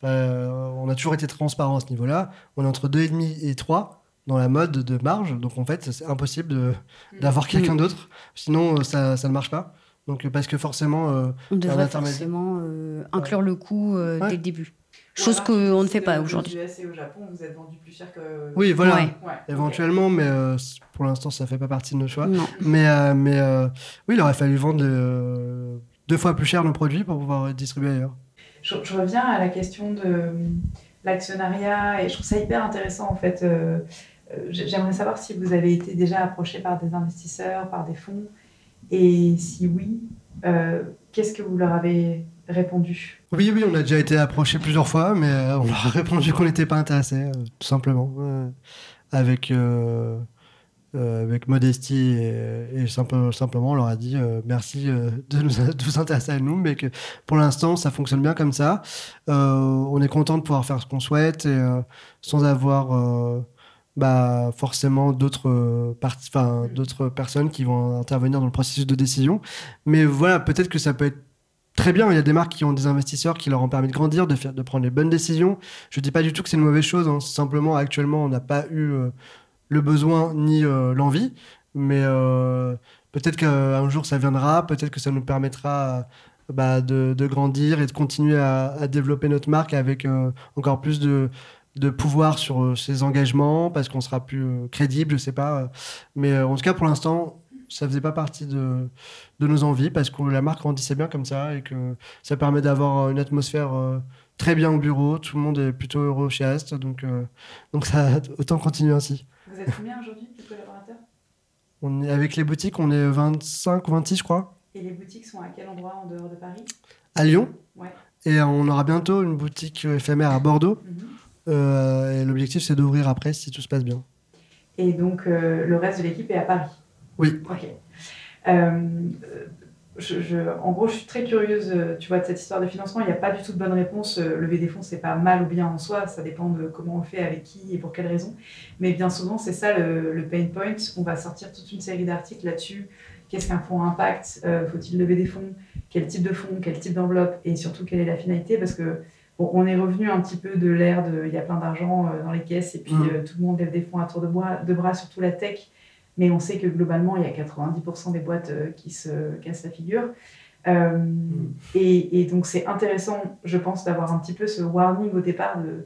euh, on a toujours été transparent à ce niveau-là. On est entre 2,5 et 3 dans la mode de marge. Donc en fait, c'est impossible de- d'avoir quelqu'un d'autre. Sinon, euh, ça, ça ne marche pas. Donc euh, parce que forcément, euh, On devrait forcément euh, inclure le coût euh, Ouais. dès le début. Chose tu qu'on ne fait pas aujourd'hui. US et au Japon, vous êtes vendu plus cher que. oui, voilà. Ouais. Éventuellement, mais euh, pour l'instant, ça fait pas partie de nos choix. Non. Mais, euh, mais euh, oui, il aurait fallu vendre euh, deux fois plus cher nos produits pour pouvoir distribuer ailleurs. Je, je reviens à la question de l'actionnariat et je trouve ça hyper intéressant en fait. J'ai- J'aimerais savoir si vous avez été déjà approché par des investisseurs, par des fonds et si oui, euh, qu'est-ce que vous leur avez répondu? Oui, oui, on a déjà été approché plusieurs fois, mais euh, on leur a répondu qu'on n'était pas intéressé, euh, tout simplement. avec, avec modestie et, et simple- simplement, on leur a dit merci de, nous, de vous intéresser à nous, mais que pour l'instant, ça fonctionne bien comme ça. On est content de pouvoir faire ce qu'on souhaite et sans avoir bah, forcément d'autres euh, parties- enfin, d'autres personnes qui vont intervenir dans le processus de décision. Mais voilà, peut-être que ça peut être très bien. Il y a des marques qui ont des investisseurs qui leur ont permis de grandir, de, faire, de prendre les bonnes décisions. Je dis pas du tout que c'est une mauvaise chose. hein. Simplement, actuellement, on n'a pas eu euh, le besoin ni euh, l'envie. Mais euh, peut-être qu'un jour ça viendra. Peut-être que ça nous permettra bah, de, de grandir et de continuer à, à développer notre marque avec encore plus de de pouvoir sur euh, ses engagements parce qu'on sera plus euh, crédible, je sais pas. Mais euh, en tout cas, pour l'instant, ça faisait pas partie de, de nos envies parce que la marque grandissait bien comme ça et que ça permet d'avoir une atmosphère très bien au bureau. Tout le monde est plutôt heureux chez Ast, donc, euh, donc ça autant continuer ainsi. Vous êtes combien aujourd'hui de collaborateurs? On est, avec les boutiques, on est 25 ou 26, je crois, Et les boutiques sont à quel endroit en dehors de Paris? À Lyon. Ouais. Et on aura bientôt une boutique éphémère à Bordeaux. Mhm. Et l'objectif, c'est d'ouvrir après si tout se passe bien. Et donc euh, le reste de l'équipe est à Paris Oui. Ok. Euh, je, je- en gros, je suis très curieuse, euh, tu vois, de cette histoire de financement. Il n'y a pas du tout de bonne réponse. Euh, Lever des fonds, c'est pas mal ou bien en soi. Ça dépend de comment on le fait, avec qui et pour quelles raisons. Mais bien souvent, c'est ça le, le pain point. On va sortir toute une série d'articles là-dessus. Qu'est-ce qu'un fonds impact? Euh, Faut-il lever des fonds? Quel type de fonds? Quel type d'enveloppe? Et surtout, quelle est la finalité? Parce que bon, on est revenu un petit peu de l'ère de il y a plein d'argent euh, dans les caisses et puis Mhm. euh, tout le monde lève des fonds à tour de, bois, de bras, surtout la tech. Mais on sait que globalement, il y a 90% des boîtes euh, qui se cassent la figure. Euh, et, et donc, c'est intéressant, je pense, d'avoir un petit peu ce warning au départ de,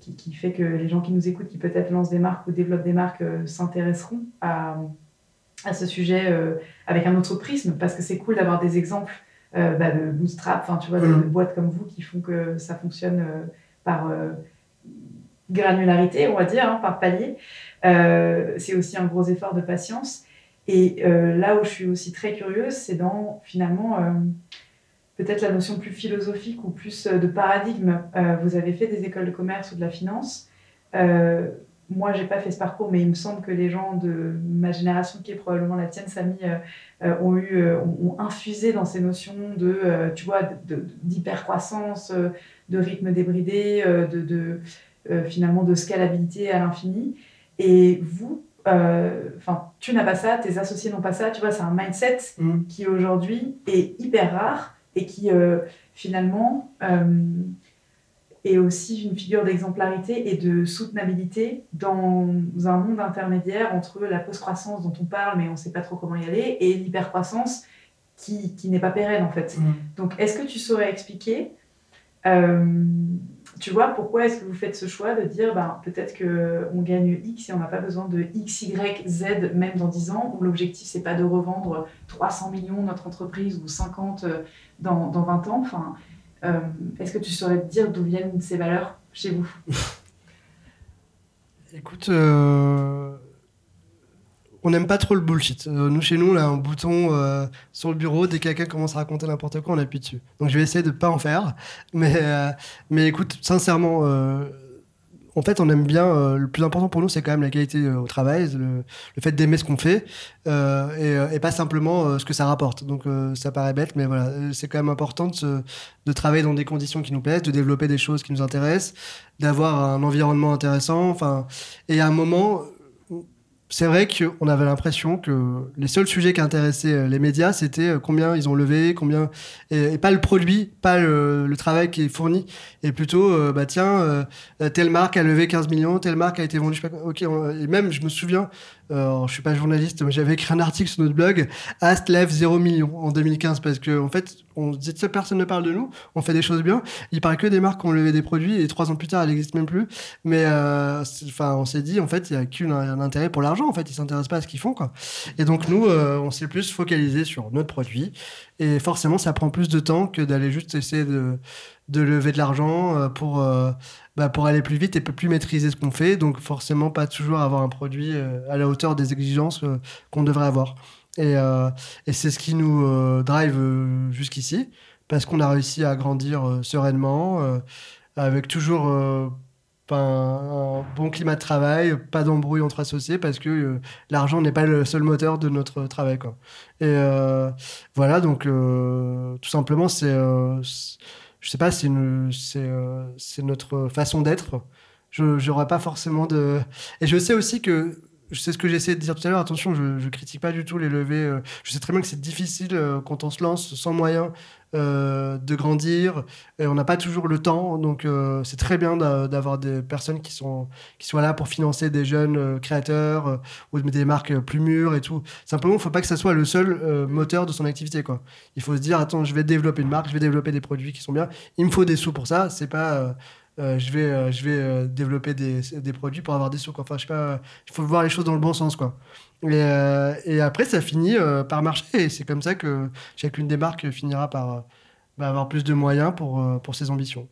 qui, qui fait que les gens qui nous écoutent, qui peut-être lancent des marques ou développent des marques, euh, s'intéresseront à, à ce sujet euh, avec un autre prisme, parce que c'est cool d'avoir des exemples euh, bah, de bootstrap, enfin, tu vois, de, de boîtes comme vous qui font que ça fonctionne euh, par euh, granularité, on va dire, hein, par palier. Euh, c'est aussi un gros effort de patience. Et là où je suis aussi très curieuse, c'est dans finalement peut-être la notion plus philosophique ou plus de paradigme. Vous avez fait des écoles de commerce ou de la finance. Moi, j'ai pas fait ce parcours, mais il me semble que les gens de ma génération, qui est probablement la tienne, Samy, euh, euh, ont, eu, euh, ont, infusé dans ces notions de, euh, tu vois, de- de- d'hypercroissance, euh, de rythme débridé, de, de, finalement de scalabilité à l'infini. Et vous, enfin, tu n'as pas ça, tes associés n'ont pas ça, tu vois, c'est un mindset Mhm. qui aujourd'hui est hyper rare et qui finalement est aussi une figure d'exemplarité et de soutenabilité dans un monde intermédiaire entre la post-croissance dont on parle mais on ne sait pas trop comment y aller et l'hypercroissance qui, qui n'est pas pérenne en fait. Donc est-ce que tu saurais expliquer euh, tu vois, pourquoi est-ce que vous faites ce choix de dire ben, peut-être qu'on gagne X et on n'a pas besoin de X, Y, Z même dans 10 ans, ou l'objectif c'est pas de revendre 300 millions notre entreprise ou 50 euh, dans, dans 20 ans. Enfin, euh, est-ce que tu saurais dire d'où viennent ces valeurs chez vous? Écoute, euh, on n'aime pas trop le bullshit. Euh, nous, chez nous, on a un bouton sur le bureau. Dès que quelqu'un commence à raconter n'importe quoi, on appuie dessus. Donc, je vais essayer de pas en faire. Mais, écoute, sincèrement, en fait, on aime bien. euh, le plus important pour nous, c'est quand même la qualité euh, au travail, le, le fait d'aimer ce qu'on fait euh, et, euh, et pas simplement euh, ce que ça rapporte. Donc, ça paraît bête, mais voilà, c'est quand même important de, se- de travailler dans des conditions qui nous plaisent, de développer des choses qui nous intéressent, d'avoir un environnement intéressant. Enfin, et à un moment, c'est vrai qu'on avait l'impression que les seuls sujets qui intéressaient euh, les médias, c'était euh, combien ils ont levé, combien et, pas le produit, pas le, travail qui est fourni, et plutôt euh, bah tiens telle marque a levé 15 millions, telle marque a été vendue. Je sais pas, ok, et même je me souviens euh, je suis pas journaliste, mais j'avais écrit un article sur notre blog, Ast lève 0 million en 2015, parce que en fait, on dit que personne ne parle de nous, on fait des choses bien. Il paraît que des marques ont levé des produits et trois ans plus tard, elles n'existent même plus. Mais euh, enfin, on s'est dit, en fait, il y a qu'un intérêt pour l'argent. En fait, ils s'intéressent pas à ce qu'ils font. Et donc nous, euh, on s'est plus focalisé sur notre produit. Et forcément, ça prend plus de temps que d'aller juste essayer de, de lever de l'argent euh, pour bah, pour aller plus vite et plus maîtriser ce qu'on fait. Donc forcément pas toujours avoir un produit euh, à la hauteur des exigences euh, qu'on devrait avoir. Et, euh, et c'est ce qui nous drive jusqu'ici, parce qu'on a réussi à grandir sereinement, avec toujours un, bon climat de travail, pas d'embrouille entre associés, parce que l'argent n'est pas le seul moteur de notre travail. Quoi. Et voilà, donc tout simplement, c'est je sais pas, c'est euh, c'est notre façon d'être. Je n'aurais pas forcément de. Et je sais aussi que sais ce que j'essaie de dire tout à l'heure. Attention, je, ne critique pas du tout les levées. Euh, je sais très bien que c'est difficile euh, quand on se lance sans moyens de grandir. On n'a pas toujours le temps. Donc, c'est très bien d'avoir des personnes qui, sont, qui soient là pour financer des jeunes créateurs ou des marques plus mûres et tout. Simplement, il ne faut pas que ça soit le seul moteur de son activité. Quoi. Il faut se dire, attends, je vais développer une marque, je vais développer des produits qui sont bien. Il me faut des sous pour ça. C'est pas euh, je vais, euh, je vais euh, développer des, des, produits pour avoir des sous. Quoi. Enfin, je sais pas, il faut voir les choses dans le bon sens. Quoi. Et, et après, ça finit par marcher. Et c'est comme ça que chacune des marques finira par bah, avoir plus de moyens pour, pour ses ambitions.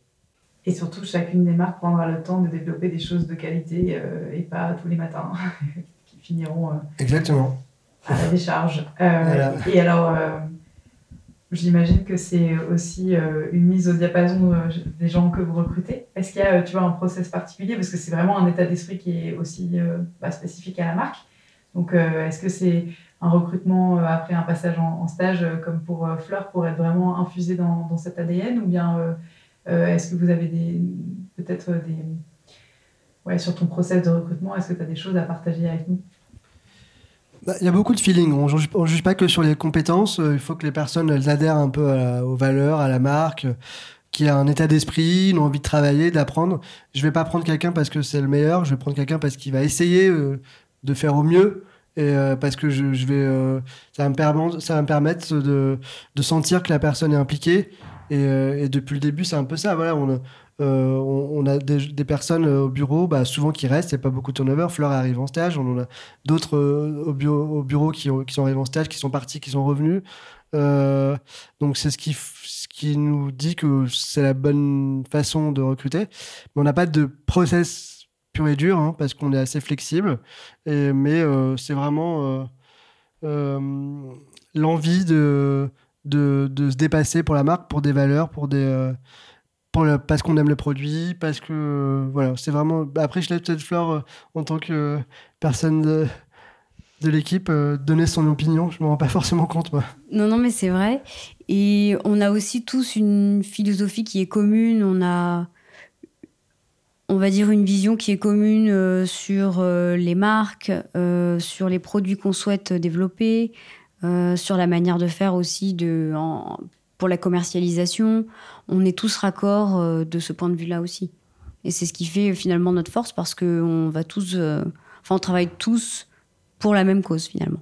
Et surtout, chacune des marques prendra le temps de développer des choses de qualité et pas tous les matins qui finiront Exactement. à la décharge. Et alors J'imagine que c'est aussi euh, une mise au diapason euh, des gens que vous recrutez. Est-ce qu'il y a, tu vois, un process particulier? Parce que c'est vraiment un état d'esprit qui est aussi euh, bah, spécifique à la marque. Donc, est-ce que c'est un recrutement après un passage en, stage, comme pour Fleur, pour être vraiment infusé dans, dans cet ADN Ou bien est-ce que vous avez des, peut-être des... Ouais, sur ton process de recrutement, est-ce que tu as des choses à partager avec nous? Bah, il y a beaucoup de feeling. On juge, juge pas que sur les compétences. Euh, il faut que les personnes elles adhèrent un peu aux valeurs, à la marque, qui a un état d'esprit, une envie de travailler, d'apprendre. Je vais pas prendre quelqu'un parce que c'est le meilleur. Je vais prendre quelqu'un parce qu'il va essayer euh, de faire au mieux et euh, parce que je, vais ça va me permettre ça me permettre de, de sentir que la personne est impliquée et, et depuis le début c'est un peu ça voilà euh, on, a des, personnes euh, au bureau, bah, souvent qui restent, c'est pas beaucoup de turnover. Fleur arrive en stage, on en a d'autres euh, au, bureau, au bureau qui, sont arrivés en stage, qui sont partis, qui sont revenus. donc c'est ce qui, nous dit que c'est la bonne façon de recruter. Mais on n'a pas de process pur et dur, hein, parce qu'on est assez flexible. Mais c'est vraiment l'envie de, se dépasser pour la marque, pour des valeurs, pour des parce qu'on aime le produit, parce que voilà, c'est vraiment. Après, je laisse peut-être Flore euh, en tant que personne de, l'équipe euh, donner son opinion. Je me rends pas forcément compte, moi. Non, non, mais c'est vrai. Et on a aussi tous une philosophie qui est commune. On a, on va dire, une vision qui est commune euh, sur les marques, sur les produits qu'on souhaite développer, sur la manière de faire aussi de, pour la commercialisation. On est tous raccords euh, de ce point de vue-là aussi. Et c'est ce qui fait finalement notre force parce qu'on va tous, euh, enfin, on travaille tous pour la même cause finalement.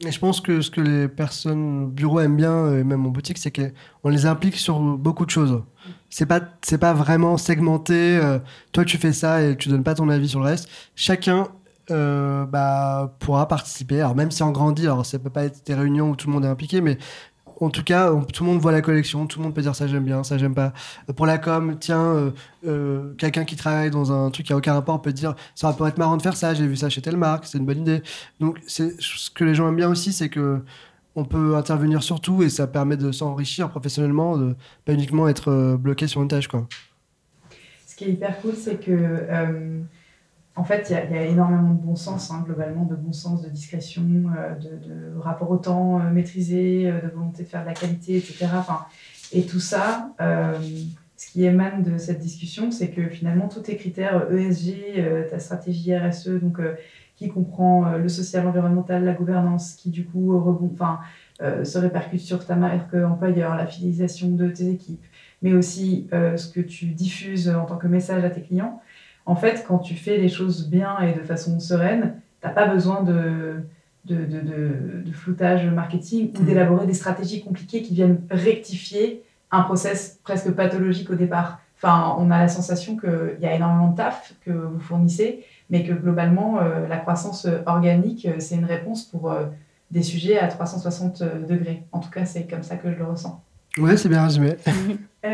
Et je pense que ce que les personnes au bureau aiment bien, et même en boutique, c'est qu'on les implique sur beaucoup de choses. C'est pas, c'est pas vraiment segmenté. Euh, toi, tu fais ça et tu donnes pas ton avis sur le reste. Chacun bah, pourra participer. Alors même si on grandit, alors ça peut pas être des réunions où tout le monde est impliqué, mais en tout cas, tout le monde voit la collection, tout le monde peut dire ça j'aime bien, ça j'aime pas. Pour la com, tiens, euh, euh, quelqu'un qui travaille dans un truc qui a aucun rapport peut dire ça pourrait être marrant de faire ça, j'ai vu ça chez telle marque, c'est une bonne idée. Donc ce que les gens aiment bien aussi, c'est que on peut intervenir sur tout et ça permet de s'enrichir professionnellement, de pas uniquement être euh, bloqué sur une tâche quoi. Ce qui est hyper cool, c'est que en fait, il y, a énormément de bon sens, hein, globalement, de bon sens, de discrétion, euh, de, rapport au temps euh, maîtrisé, euh, de volonté de faire de la qualité, etc. Enfin, et tout ça, ce qui émane de cette discussion, c'est que finalement, tous tes critères ESG, ta stratégie RSE, donc qui comprend le social, l'environnemental, la gouvernance, qui du coup enfin, se répercute sur ta marque employeur, la fidélisation de tes équipes, mais aussi ce que tu diffuses en tant que message à tes clients. En fait, quand tu fais les choses bien et de façon sereine, tu n'as pas besoin de, de, de, de, floutage marketing ou mmh. d'élaborer des stratégies compliquées qui viennent rectifier un process presque pathologique au départ. Enfin, on a la sensation qu'il y a énormément de taf que vous fournissez, mais que globalement, euh, la croissance organique, euh, c'est une réponse pour euh, des sujets à 360 degrés. En tout cas, c'est comme ça que je le ressens. Oui, c'est bien résumé.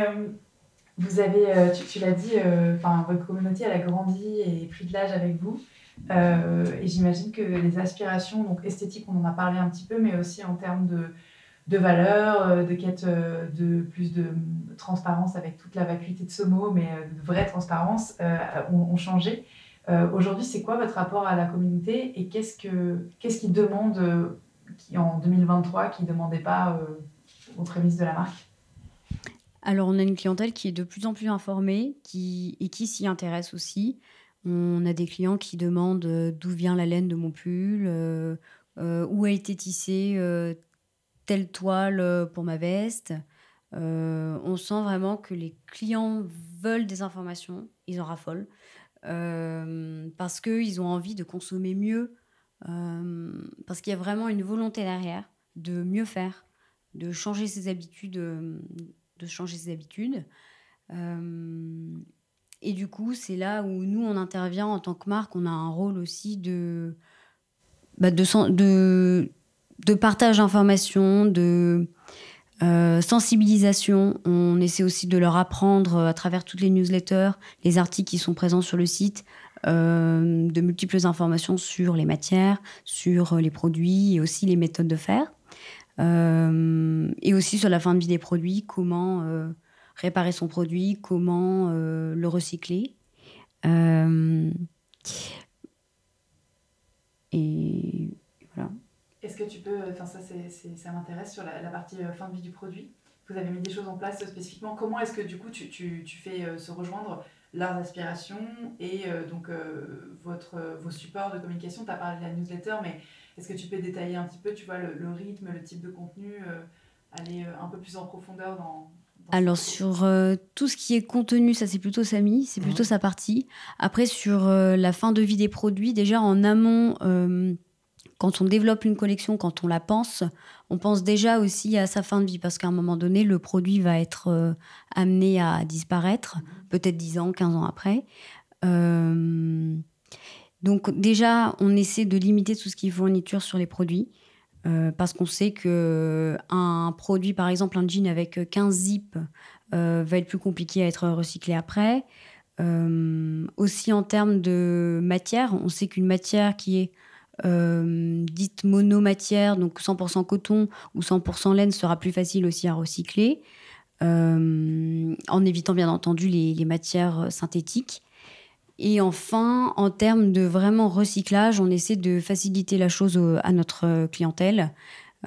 vous avez, tu, tu l'as dit, enfin, votre communauté, elle a grandi et pris de l'âge avec vous. et j'imagine que les aspirations, donc esthétiques, on en a parlé un petit peu, mais aussi en termes de de valeur, euh, de quête euh, de plus de transparence avec toute la vacuité de ce mot, mais euh, de vraie transparence, ont, changé. Aujourd'hui, c'est quoi votre rapport à la communauté et qu'est-ce que qu'est-ce qui demande en 2023 qui ne demandait pas aux prémices de la marque? Alors, on a une clientèle qui est de plus en plus informée qui, et qui s'y intéresse aussi. On a des clients qui demandent d'où vient la laine de mon pull, où a été tissée telle toile euh, pour ma veste. Euh, on sent vraiment que les clients veulent des informations, ils en raffolent, euh, parce qu'ils ont envie de consommer mieux, parce qu'il y a vraiment une volonté derrière de mieux faire, de changer ses habitudes, de changer ses habitudes. et du coup, c'est là où nous, on intervient en tant que marque, on a un rôle aussi de, bah de, de, partage d'informations, de euh, sensibilisation. On essaie aussi de leur apprendre euh, à travers toutes les newsletters, les articles qui sont présents sur le site, euh, de multiples informations sur les matières, sur les produits et aussi les méthodes de faire. Et aussi sur la fin de vie des produits, comment réparer son produit, comment le recycler. et voilà. Est-ce que tu peux, enfin ça, ça m'intéresse sur la, partie euh, fin de vie du produit. Vous avez mis des choses en place spécifiquement. Comment est-ce que du coup tu, fais euh, se rejoindre leurs aspirations et euh, donc votre, vos supports de communication? Tu as parlé de la newsletter, mais est-ce que tu peux détailler un petit peu, tu vois, le, rythme, le type de contenu, aller un peu plus en profondeur dans, alors sur tout ce qui est contenu, ça c'est plutôt Samy, c'est plutôt sa partie. Après sur la fin de vie des produits, déjà en amont, quand on développe une collection, quand on la pense, on pense déjà aussi à sa fin de vie, parce qu'à un moment donné, le produit va être euh, amené à disparaître, peut-être 10 ans, 15 ans après. Euh, donc déjà, on essaie de limiter tout ce qui est fourniture sur les produits, euh, parce qu'on sait que un produit, par exemple un jean avec 15 zips, va être plus compliqué à être recyclé après. aussi en termes de matière, on sait qu'une matière qui est euh, dite monomatière, donc 100% coton ou 100% laine, sera plus facile aussi à recycler, euh, en évitant bien entendu les, matières synthétiques. Et enfin, en termes de vraiment recyclage, on essaie de faciliter la chose à notre clientèle.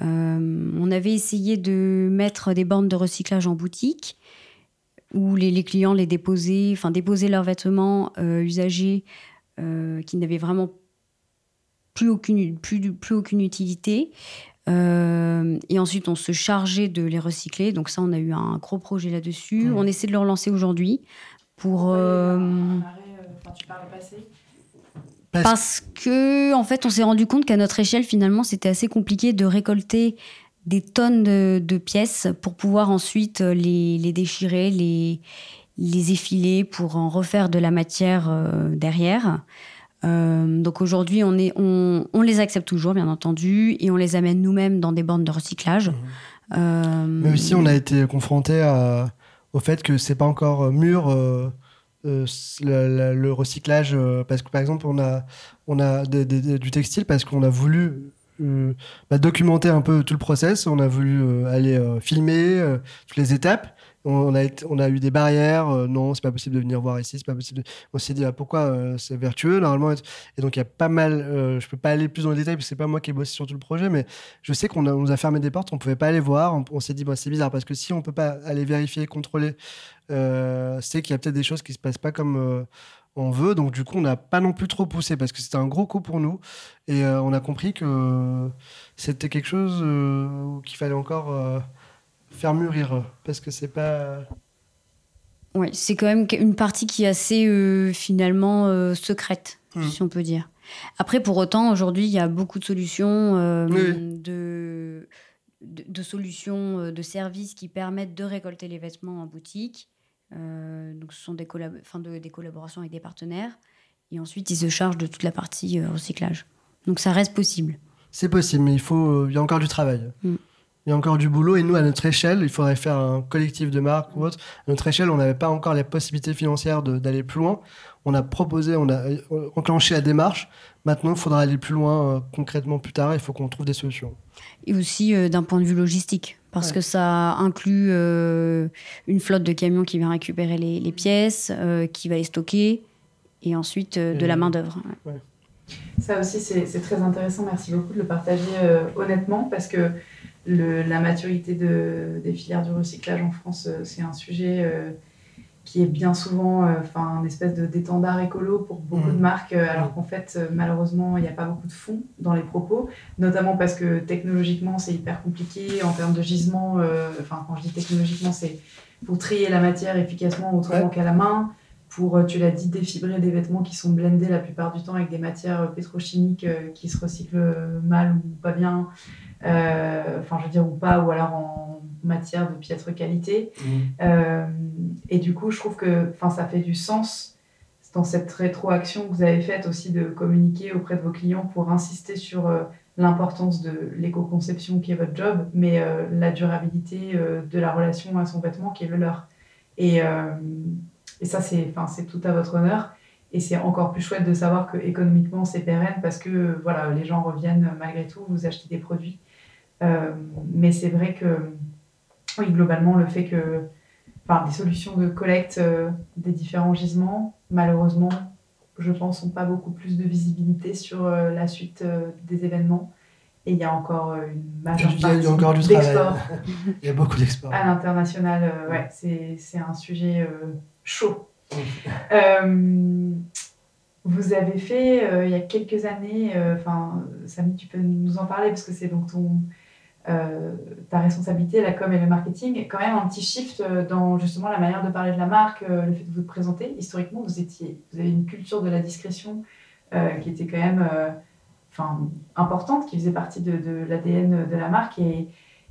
Euh, on avait essayé de mettre des bornes de recyclage en boutique où les, clients les déposaient, enfin déposaient leurs vêtements usagés qui n'avaient vraiment plus aucune, plus, plus aucune utilité. Euh, et ensuite, on se chargeait de les recycler. Donc ça, on a eu un gros projet là-dessus. On essaie de le relancer aujourd'hui pour... Euh, parce que, en fait, on s'est rendu compte qu'à notre échelle, finalement, c'était assez compliqué de récolter des tonnes de, pièces pour pouvoir ensuite les, les, déchirer, les, les effiler pour en refaire de la matière euh, derrière. Euh, donc aujourd'hui, on, on, les accepte toujours, bien entendu, et on les amène nous-mêmes dans des bornes de recyclage. Mmh. Euh, Mais aussi, on a été confronté au fait que c'est pas encore mûr. Euh, le, recyclage parce que par exemple on a on a du textile parce qu'on a voulu bah, documenter un peu tout le process. On a voulu aller filmer toutes les étapes on a, eu des barrières. Euh, non, c'est pas possible de venir voir ici. C'est pas possible. On s'est dit ah, pourquoi euh, c'est vertueux normalement. Et donc il y a pas mal. Euh, je peux pas aller plus dans les détails parce que c'est pas moi qui ai bossé sur tout le projet, mais je sais qu'on nous a fermé des portes. On pouvait pas aller voir. On, s'est dit c'est bizarre parce que si on peut pas aller vérifier, contrôler, c'est qu'il y a peut-être des choses qui se passent pas comme on veut. Donc, du coup, on n'a pas non plus trop poussé parce que c'était un gros coup pour nous. Et euh, on a compris que c'était quelque chose euh, qu'il fallait encore euh, faire mûrir parce que c'est pas. Oui, c'est quand même une partie qui est assez finalement secrète, Hmm. si on peut dire. Après, pour autant, aujourd'hui, il y a beaucoup de solutions, euh, Oui. de, de, de solutions, euh, de services qui permettent de récolter les vêtements en boutique. Euh, donc, ce sont des, collab- de- des collaborations avec des partenaires. Et ensuite, ils se chargent de toute la partie euh, recyclage. Donc, ça reste possible. C'est possible, mais il faut. Il y a encore du travail. Mm. Il y a encore du boulot. Et nous, à notre échelle, il faudrait faire un collectif de marques ou autre. À notre échelle, on n'avait pas encore les possibilités financières d'aller plus loin. On a proposé, on a euh, enclenché la démarche. Maintenant, il faudra aller plus loin euh, concrètement plus tard. Il faut qu'on trouve des solutions. Et aussi euh, d'un point de vue logistique, parce Ouais. que ça inclut euh, une flotte de camions qui vient récupérer les, les pièces, euh, qui va les stocker, et ensuite euh, de la main-d'œuvre. Ouais. Ça aussi, c'est très intéressant. Merci beaucoup de le partager euh, honnêtement parce que le- la maturité de- des filières du recyclage en France, euh, c'est un sujet euh, qui est bien souvent euh, enfin, un espèce de d'étendard écolo pour beaucoup de marques, euh, alors qu'en fait, malheureusement, il n'y a pas beaucoup de fonds dans les propos, notamment parce que technologiquement, c'est hyper compliqué en termes de gisement. Enfin, quand je dis technologiquement, c'est pour trier la matière efficacement autrement Ouais. qu'à la main pour, tu l'as dit, défibrer des vêtements qui sont blendés la plupart du temps avec des matières pétrochimiques qui se recyclent mal ou pas bien, enfin je veux dire ou pas, ou alors en matière de piètre qualité. Euh, et du coup, je trouve que enfin, ça fait du sens dans cette rétroaction que vous avez faite aussi de communiquer auprès de vos clients pour insister sur euh, l'importance de l'éco-conception qui est votre job, mais euh, la durabilité euh, de la relation à son vêtement qui est le leur. Et, euh, et ça, c'est enfin, c'est tout à votre honneur. Et c'est encore plus chouette de savoir que économiquement c'est pérenne parce que voilà, les gens reviennent malgré tout, vous achetez des produits. Euh, mais c'est vrai que, oui, globalement, le fait que enfin, des solutions de collecte euh, des différents gisements, malheureusement, je pense, n'ont pas beaucoup plus de visibilité sur euh, la suite des événements. Et il y a encore une majeure partie encore du travail. d'export Il y a beaucoup d'experts. à l'international. euh, ouais, c'est c'est un sujet euh, chaud. Euh, vous avez fait il y a quelques années, enfin, Samy, tu peux nous en parler parce que c'est donc ton, euh, ta responsabilité, la com et le marketing, et quand même un petit shift euh, dans justement la manière de parler de la marque, euh, le fait de vous présenter. Historiquement, vous, étiez, vous avez une culture de la discrétion euh, qui était quand même euh, enfin, importante, qui faisait partie de, de l'ADN de la marque. Et,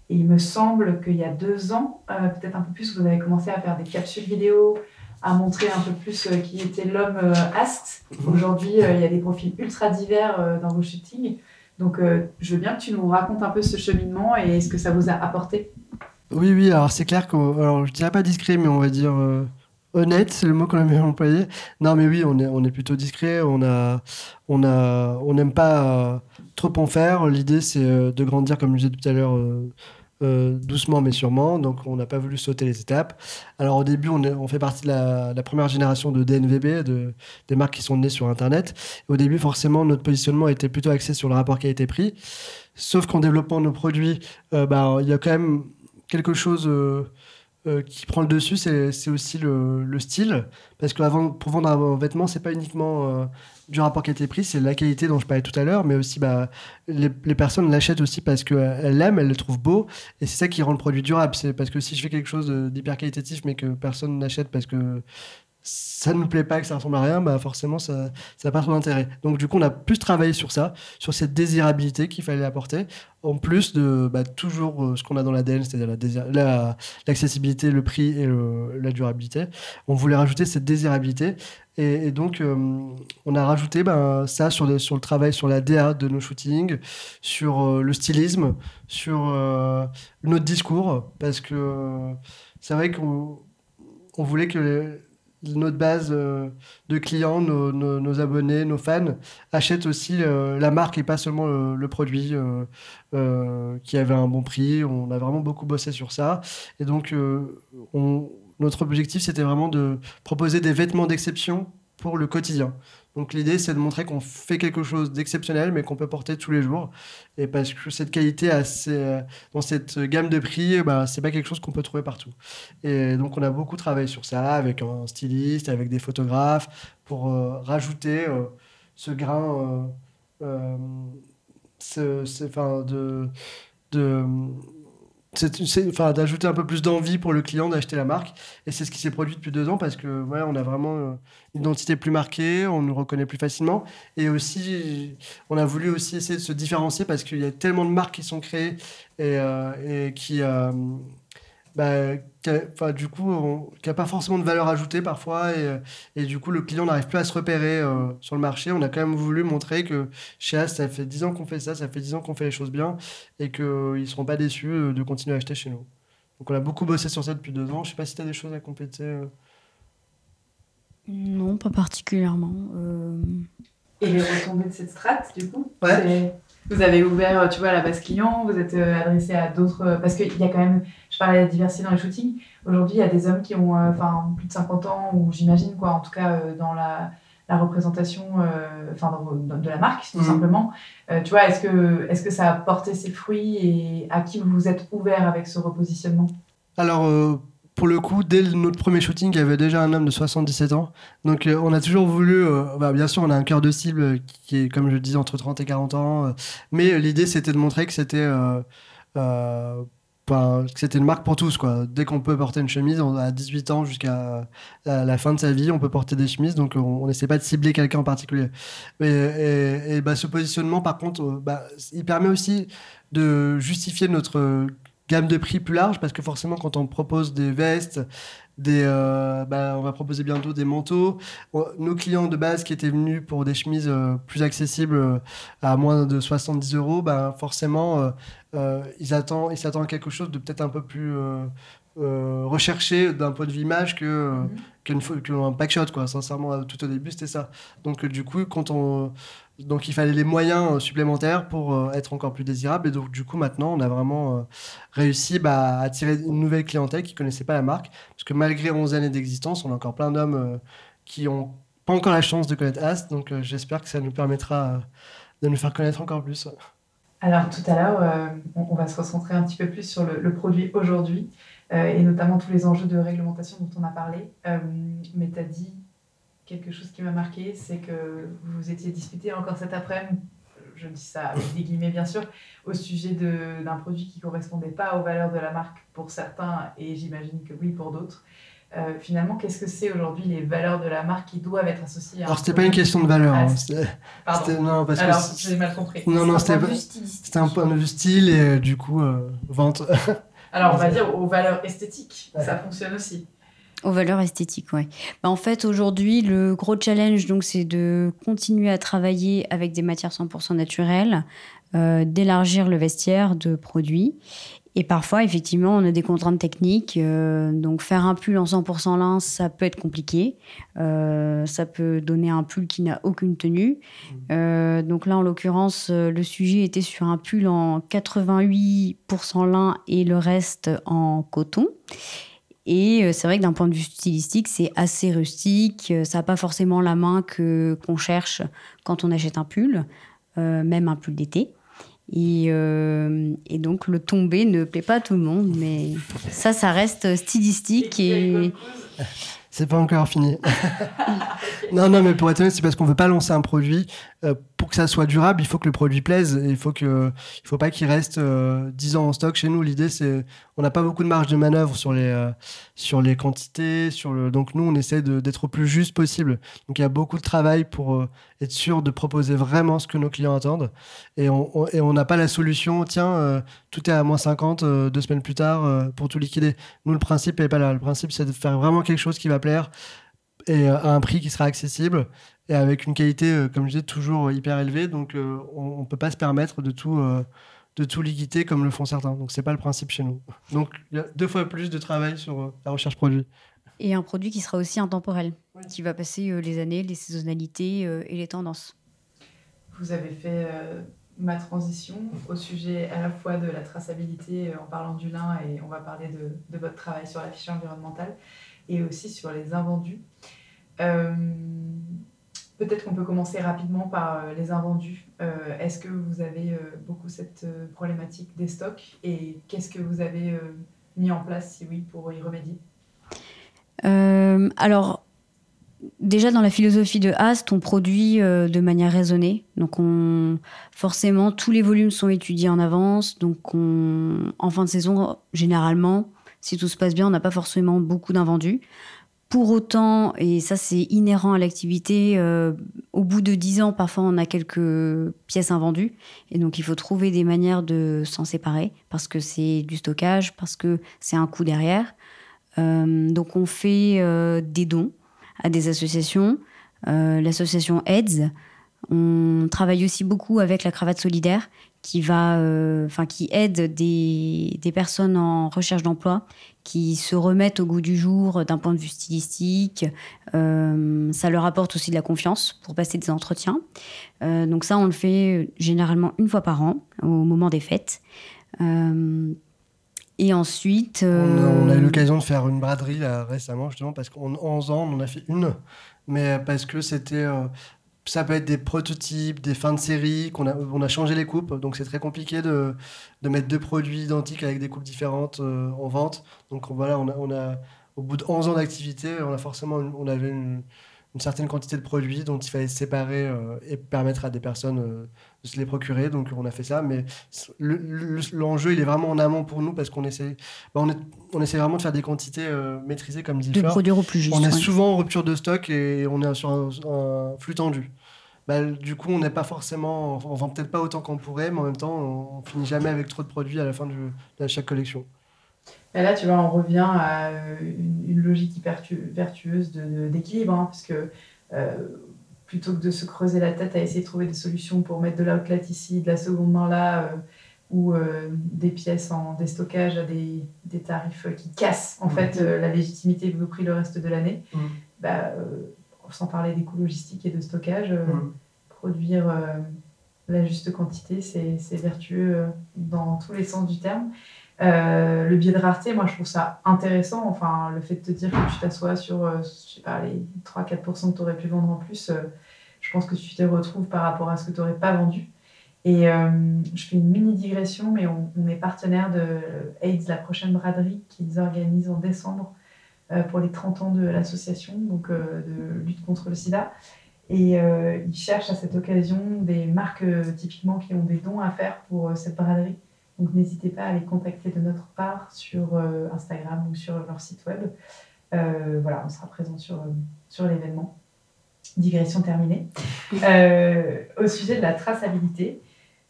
et il me semble qu'il y a deux ans, peut-être un peu plus, vous avez commencé à faire des capsules vidéo, à montrer un peu plus qui était l'homme Ast. Aujourd'hui, euh, il y a des profils ultra divers dans vos shootings. Donc, euh, je veux bien que tu nous racontes un peu ce cheminement et ce que ça vous a apporté. Oui, oui, alors c'est clair qu'on. Alors, je dirais pas discret, mais on va dire euh, honnête, c'est le mot qu'on a bien employé. Non, mais oui, on est, on est plutôt discret. On a, on a, on n'aime pas euh, trop en faire. L'idée, c'est de grandir, comme je disais tout à l'heure, euh, euh, doucement mais sûrement. Donc, on n'a pas voulu sauter les étapes. Alors, au début, on, fait partie de la, première génération de DNVB, de, des marques qui sont nées sur Internet. Au début, forcément, notre positionnement était plutôt axé sur le rapport qualité-prix. Sauf qu'en développant nos produits, euh, bah, il y a quand même quelque chose euh, euh, qui prend le dessus, c'est aussi le, le style. Parce que avant, pour vendre un vêtement, c'est pas uniquement euh, du rapport qualité-prix, c'est la qualité dont je parlais tout à l'heure, mais aussi bah, les, les personnes l'achètent aussi parce qu'elles l'aiment, elles le trouvent beau, et c'est ça qui rend le produit durable. C'est parce que si je fais quelque chose d'hyper qualitatif, mais que personne n'achète parce que ça ne nous plaît pas, que ça ressemble à rien, bah forcément, ça n'a pas trop d'intérêt. Donc, du coup, on a plus travaillé sur ça, sur cette désirabilité qu'il fallait apporter, en plus de bah, toujours euh, ce qu'on a dans l'ADN, c'est-à-dire la désir- la- l'accessibilité, le prix et la durabilité. On voulait rajouter cette désirabilité. Et, donc, euh, on a rajouté ben, ça sur le, travail, sur la DA de nos shootings, sur euh, le stylisme, sur notre discours, parce que c'est vrai qu'on on voulait que les- notre base euh, de clients, nos, abonnés, nos fans achètent aussi euh, la marque et pas seulement le, produit euh, qui avait un bon prix. On a vraiment beaucoup bossé sur ça. Et donc, on- notre objectif, c'était vraiment de proposer des vêtements d'exception pour le quotidien. Donc l'idée, c'est de montrer qu'on fait quelque chose d'exceptionnel, mais qu'on peut porter tous les jours. Et parce que cette qualité, assez, dans cette gamme de prix, bah, c'est pas quelque chose qu'on peut trouver partout. Et donc on a beaucoup travaillé sur ça, avec un styliste, avec des photographes, pour euh, rajouter euh, ce grain, euh, de d'ajouter un peu plus d'envie pour le client d'acheter la marque. Et c'est ce qui s'est produit depuis deux ans parce que on a vraiment euh, une identité plus marquée on nous reconnaît plus facilement. Et aussi on a voulu aussi essayer de se différencier parce qu'il y a tellement de marques qui sont créées et, euh, et qui euh, bah, du coup, qui n'a pas forcément de valeur ajoutée parfois, et, et du coup, le client n'arrive plus à se repérer euh, sur le marché. On a quand même voulu montrer que chez As, ça fait 10 ans qu'on fait ça, ça fait 10 ans qu'on fait les choses bien, et qu'ils ne seront pas déçus euh, de continuer à acheter chez nous. Donc on a beaucoup bossé sur ça depuis deux ans. Je ne sais pas si tu as des choses à compléter. Euh. Non, pas particulièrement. Et les retombées de cette strate, du coup ouais. Vous avez ouvert, tu vois, la base client, vous êtes adressé à d'autres... Parce qu'il y a quand même je parlais de diversité dans les shootings. Aujourd'hui, il y a des hommes qui ont euh, enfin plus de 50 ans, ou j'imagine, quoi, en tout cas, euh, dans la, la représentation euh, enfin de la marque, tout mhm. simplement. tu vois, est-ce que, est que ça a porté ses fruits et à qui vous vous êtes ouvert avec ce repositionnement? Alors, pour le coup, dès notre premier shooting, il y avait déjà un homme de 77 ans. Donc, on a toujours voulu. Bah, bien sûr, on a un cœur de cible qui est, comme je le dis, entre 30 et 40 ans. mais l'idée, c'était de montrer que c'était c'était une marque pour tous quoi. Dès qu'on peut porter une chemise, on a 18 ans jusqu'à la fin de sa vie, on peut porter des chemises, donc on n'essaie pas de cibler quelqu'un en particulier. et, bah, ce positionnement, par contre, euh, bah, il permet aussi de justifier notre gamme de prix plus large parce que forcément quand on propose des vestes des, euh, bah, on va proposer bientôt des manteaux. Nos clients de base qui étaient venus pour des chemises euh, plus accessibles euh, à moins de 70 euros, bah, forcément, ils attendent, ils s'attendent à quelque chose de peut-être un peu plus recherché d'un point de vue image que mm-hmm. qu'un packshot quoi. Sincèrement, tout au début, c'était ça. Donc du coup, quand on donc il fallait les moyens euh, supplémentaires pour euh, être encore plus désirable. Et donc du coup maintenant on a vraiment euh, réussi bah, à attirer une nouvelle clientèle qui connaissait pas la marque. Parce que malgré 11 années d'existence, on a encore plein d'hommes qui ont pas encore la chance de connaître Ast. Donc j'espère que ça nous permettra de nous faire connaître encore plus. Alors tout à l'heure, on, va se concentrer un petit peu plus sur le produit aujourd'hui et notamment tous les enjeux de réglementation dont on a parlé. mais tu as dit quelque chose qui m'a marqué, c'est que vous vous étiez disputé encore cet après-midi, je dis ça avec des guillemets bien sûr, au sujet d'un produit qui ne correspondait pas aux valeurs de la marque pour certains et j'imagine que oui pour d'autres. Euh, finalement, qu'est-ce que c'est aujourd'hui les valeurs de la marque qui doivent être associées à Alors, c'était pas une question de valeur. Hein, Pardon. Non, parce Alors, j'ai mal compris. Non, non, c'était un point de vue style et euh, du coup, euh, vente. Alors, on va dire aux valeurs esthétiques. Ça fonctionne aussi. Aux valeurs esthétiques, oui. Bah, en fait, aujourd'hui, le gros challenge, donc, c'est de continuer à travailler avec des matières 100% naturelles, euh, d'élargir le vestiaire de produits. Et parfois, effectivement, on a des contraintes techniques. Euh, donc, faire un pull en 100% lin, ça peut être compliqué. Euh, ça peut donner un pull qui n'a aucune tenue. Mmh. donc là, en l'occurrence, le sujet était sur un pull en 88% lin et le reste en coton. Et euh, c'est vrai que d'un point de vue stylistique, c'est assez rustique. Euh, ça n'a pas forcément la main que qu'on cherche quand on achète un pull, euh, même un pull d'été. Et, donc le tombé ne plaît pas à tout le monde, mais ça, ça reste stylistique c'est pas encore fini. non, non, mais pour être honnête, c'est parce qu'on veut pas lancer un produit. Euh, pour que ça soit durable, il faut que le produit plaise. il faut que, il faut pas qu'il reste euh, 10 ans en stock chez nous. L'idée, c'est, on n'a pas beaucoup de marge de manœuvre sur les, euh, sur les quantités, sur le. Donc nous, on essaie d'être au plus juste possible. Donc il y a beaucoup de travail pour euh, être sûr de proposer vraiment ce que nos clients attendent. Et on, et on n'a pas la solution. Tiens, tout est à moins 50 deux semaines plus tard pour tout liquider. Nous, le principe est pas là. Le principe, c'est de faire vraiment quelque chose qui va plaire et euh, à un prix qui sera accessible et avec une qualité, euh, comme je disais, toujours hyper élevée. Donc, euh, on ne peut pas se permettre de tout, de tout liquider comme le font certains. Donc, c'est pas le principe chez nous. Donc, il y a deux fois plus de travail sur la recherche produit. Et un produit qui sera aussi intemporel, qui va passer les années, les saisonnalités et les tendances. Vous avez fait ma transition au sujet à la fois de la traçabilité en parlant du lin et on va parler de, de votre travail sur la fiche environnementale et aussi sur les invendus. Peut-être qu'on peut commencer rapidement par les invendus. Est-ce que vous avez beaucoup cette problématique des stocks et qu'est-ce que vous avez mis en place, si oui, pour y remédier? Alors, déjà dans la philosophie de Ast, on produit euh, de manière raisonnée. Donc on, forcément, tous les volumes sont étudiés en avance. Donc en fin de saison, généralement, si tout se passe bien, on n'a pas forcément beaucoup d'invendus. Pour autant, et ça c'est inhérent à l'activité, euh, au bout de 10 ans, parfois on a quelques pièces invendues. Et donc il faut trouver des manières de s'en séparer parce que c'est du stockage, parce que c'est un coût derrière. Euh, donc on fait des dons à des associations, euh, l'association AIDS. On travaille aussi beaucoup avec la cravate solidaire qui va, euh, enfin qui aide des, des, personnes en recherche d'emploi qui se remettent au goût du jour d'un point de vue stylistique. Euh, ça leur apporte aussi de la confiance pour passer des entretiens. donc ça, on le fait généralement une fois par an au moment des fêtes. Et ensuite. On, a, eu euh, l'occasion de faire une braderie récemment, justement, parce qu'en 11 ans, on en a fait une, mais parce que c'était. Euh, ça peut être des prototypes, des fins de série, qu'on a, on a changé les coupes, donc c'est très compliqué de, de, mettre deux produits identiques avec des coupes différentes euh, en vente. Donc voilà, on a, au bout de 11 ans d'activité, on a forcément, on avait une, une certaine quantité de produits dont il fallait se séparer euh, et permettre à des personnes euh, de se les procurer. Donc on a fait ça, mais l'enjeu il est vraiment en amont pour nous parce qu'on essaie, bah, on, on, essaie vraiment de faire des quantités euh, maîtrisées comme dit De produire au plus juste. On est souvent en rupture de stock et on est sur un, flux tendu. Bah, du coup, on n'est pas forcément, on vend peut-être pas autant qu'on pourrait, mais en même temps, on, finit jamais avec trop de produits à la fin de chaque collection. Et là, tu vois, on revient à une, logique hyper vertueuse d'équilibre, hein, parce que euh, plutôt que de se creuser la tête à essayer de trouver des solutions pour mettre de l'outlet ici, de la seconde main là, euh, ou euh, des pièces en déstockage à des, des, tarifs qui cassent en fait la légitimité de vos prix le reste de l'année, mmh. bah, sans parler des coûts logistiques et de stockage, mmh. produire la juste quantité, c'est vertueux dans tous les sens du terme. Euh, le biais de rareté, moi je trouve ça intéressant. Enfin, le fait de te dire que tu t'assois sur euh, je sais pas, les 3-4% que tu aurais pu vendre en plus, euh, je pense que tu te retrouves par rapport à ce que tu n'aurais pas vendu. Et je fais une mini digression, mais on, est partenaire de AIDS, la prochaine braderie qu'ils organisent en décembre pour les 30 ans de l'association, donc de lutte contre le sida. Et ils cherchent à cette occasion des marques typiquement qui ont des dons à faire pour cette braderie. Donc n'hésitez pas à les contacter de notre part sur euh, Instagram ou sur leur site web. Euh, voilà, on sera présent sur, euh, sur l'événement. Digression terminée. au sujet de la traçabilité,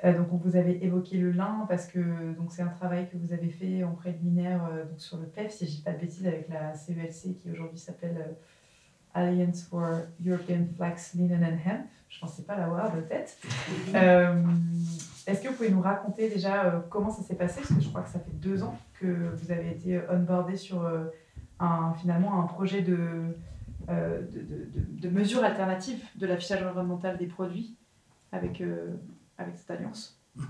donc on vous avait évoqué le lin parce que c'est un travail que vous avez fait en préliminaire donc sur le PEF, si je dis pas de bêtises, avec la CELC qui aujourd'hui s'appelle Alliance for European Flax, Linen and Hemp. Je ne pensais pas l'avoir de tête. Est-ce que vous pouvez nous raconter déjà euh, comment ça s'est passé? Parce que je crois que ça fait deux ans que vous avez été onboardé sur euh, un, finalement un projet de, euh, de, de, alternatives de l'affichage environnemental des produits avec, avec cette alliance. Mm-hmm.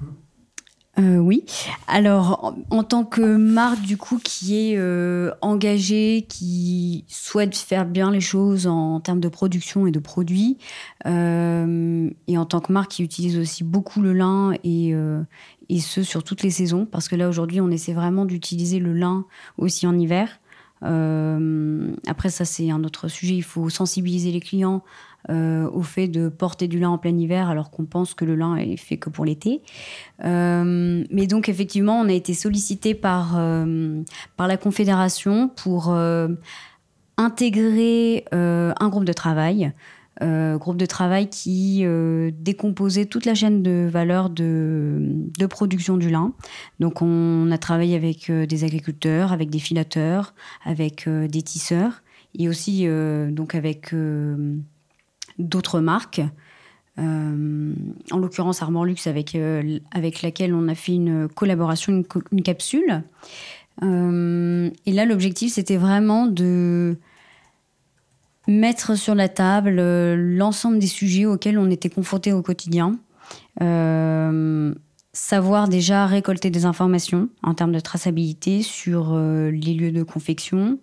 Euh, oui. Alors, en, tant que marque, du coup, qui est euh, engagée, qui souhaite faire bien les choses en, termes de production et de produits, euh, et en tant que marque qui utilise aussi beaucoup le lin et, et ce sur toutes les saisons, parce que là, aujourd'hui, on essaie vraiment d'utiliser le lin aussi en hiver. après, ça, c'est un autre sujet. Il faut sensibiliser les clients euh, au fait de porter du lin en plein hiver alors qu'on pense que le lin est fait que pour l'été. Euh, mais donc effectivement, on a été sollicité par, euh, par la Confédération pour intégrer un groupe de travail. groupe de travail qui décomposait toute la chaîne de valeur de, de, production du lin. Donc on a travaillé avec des agriculteurs, avec des filateurs, avec des tisseurs et aussi donc avec d'autres marques. Euh, en l'occurrence Armor Luxe avec, euh, avec laquelle on a fait une collaboration, une, capsule. Euh, et là, l'objectif, c'était vraiment de mettre sur la table l'ensemble des sujets auxquels on était confronté au quotidien. savoir déjà récolter des informations en termes de traçabilité sur les lieux de confection,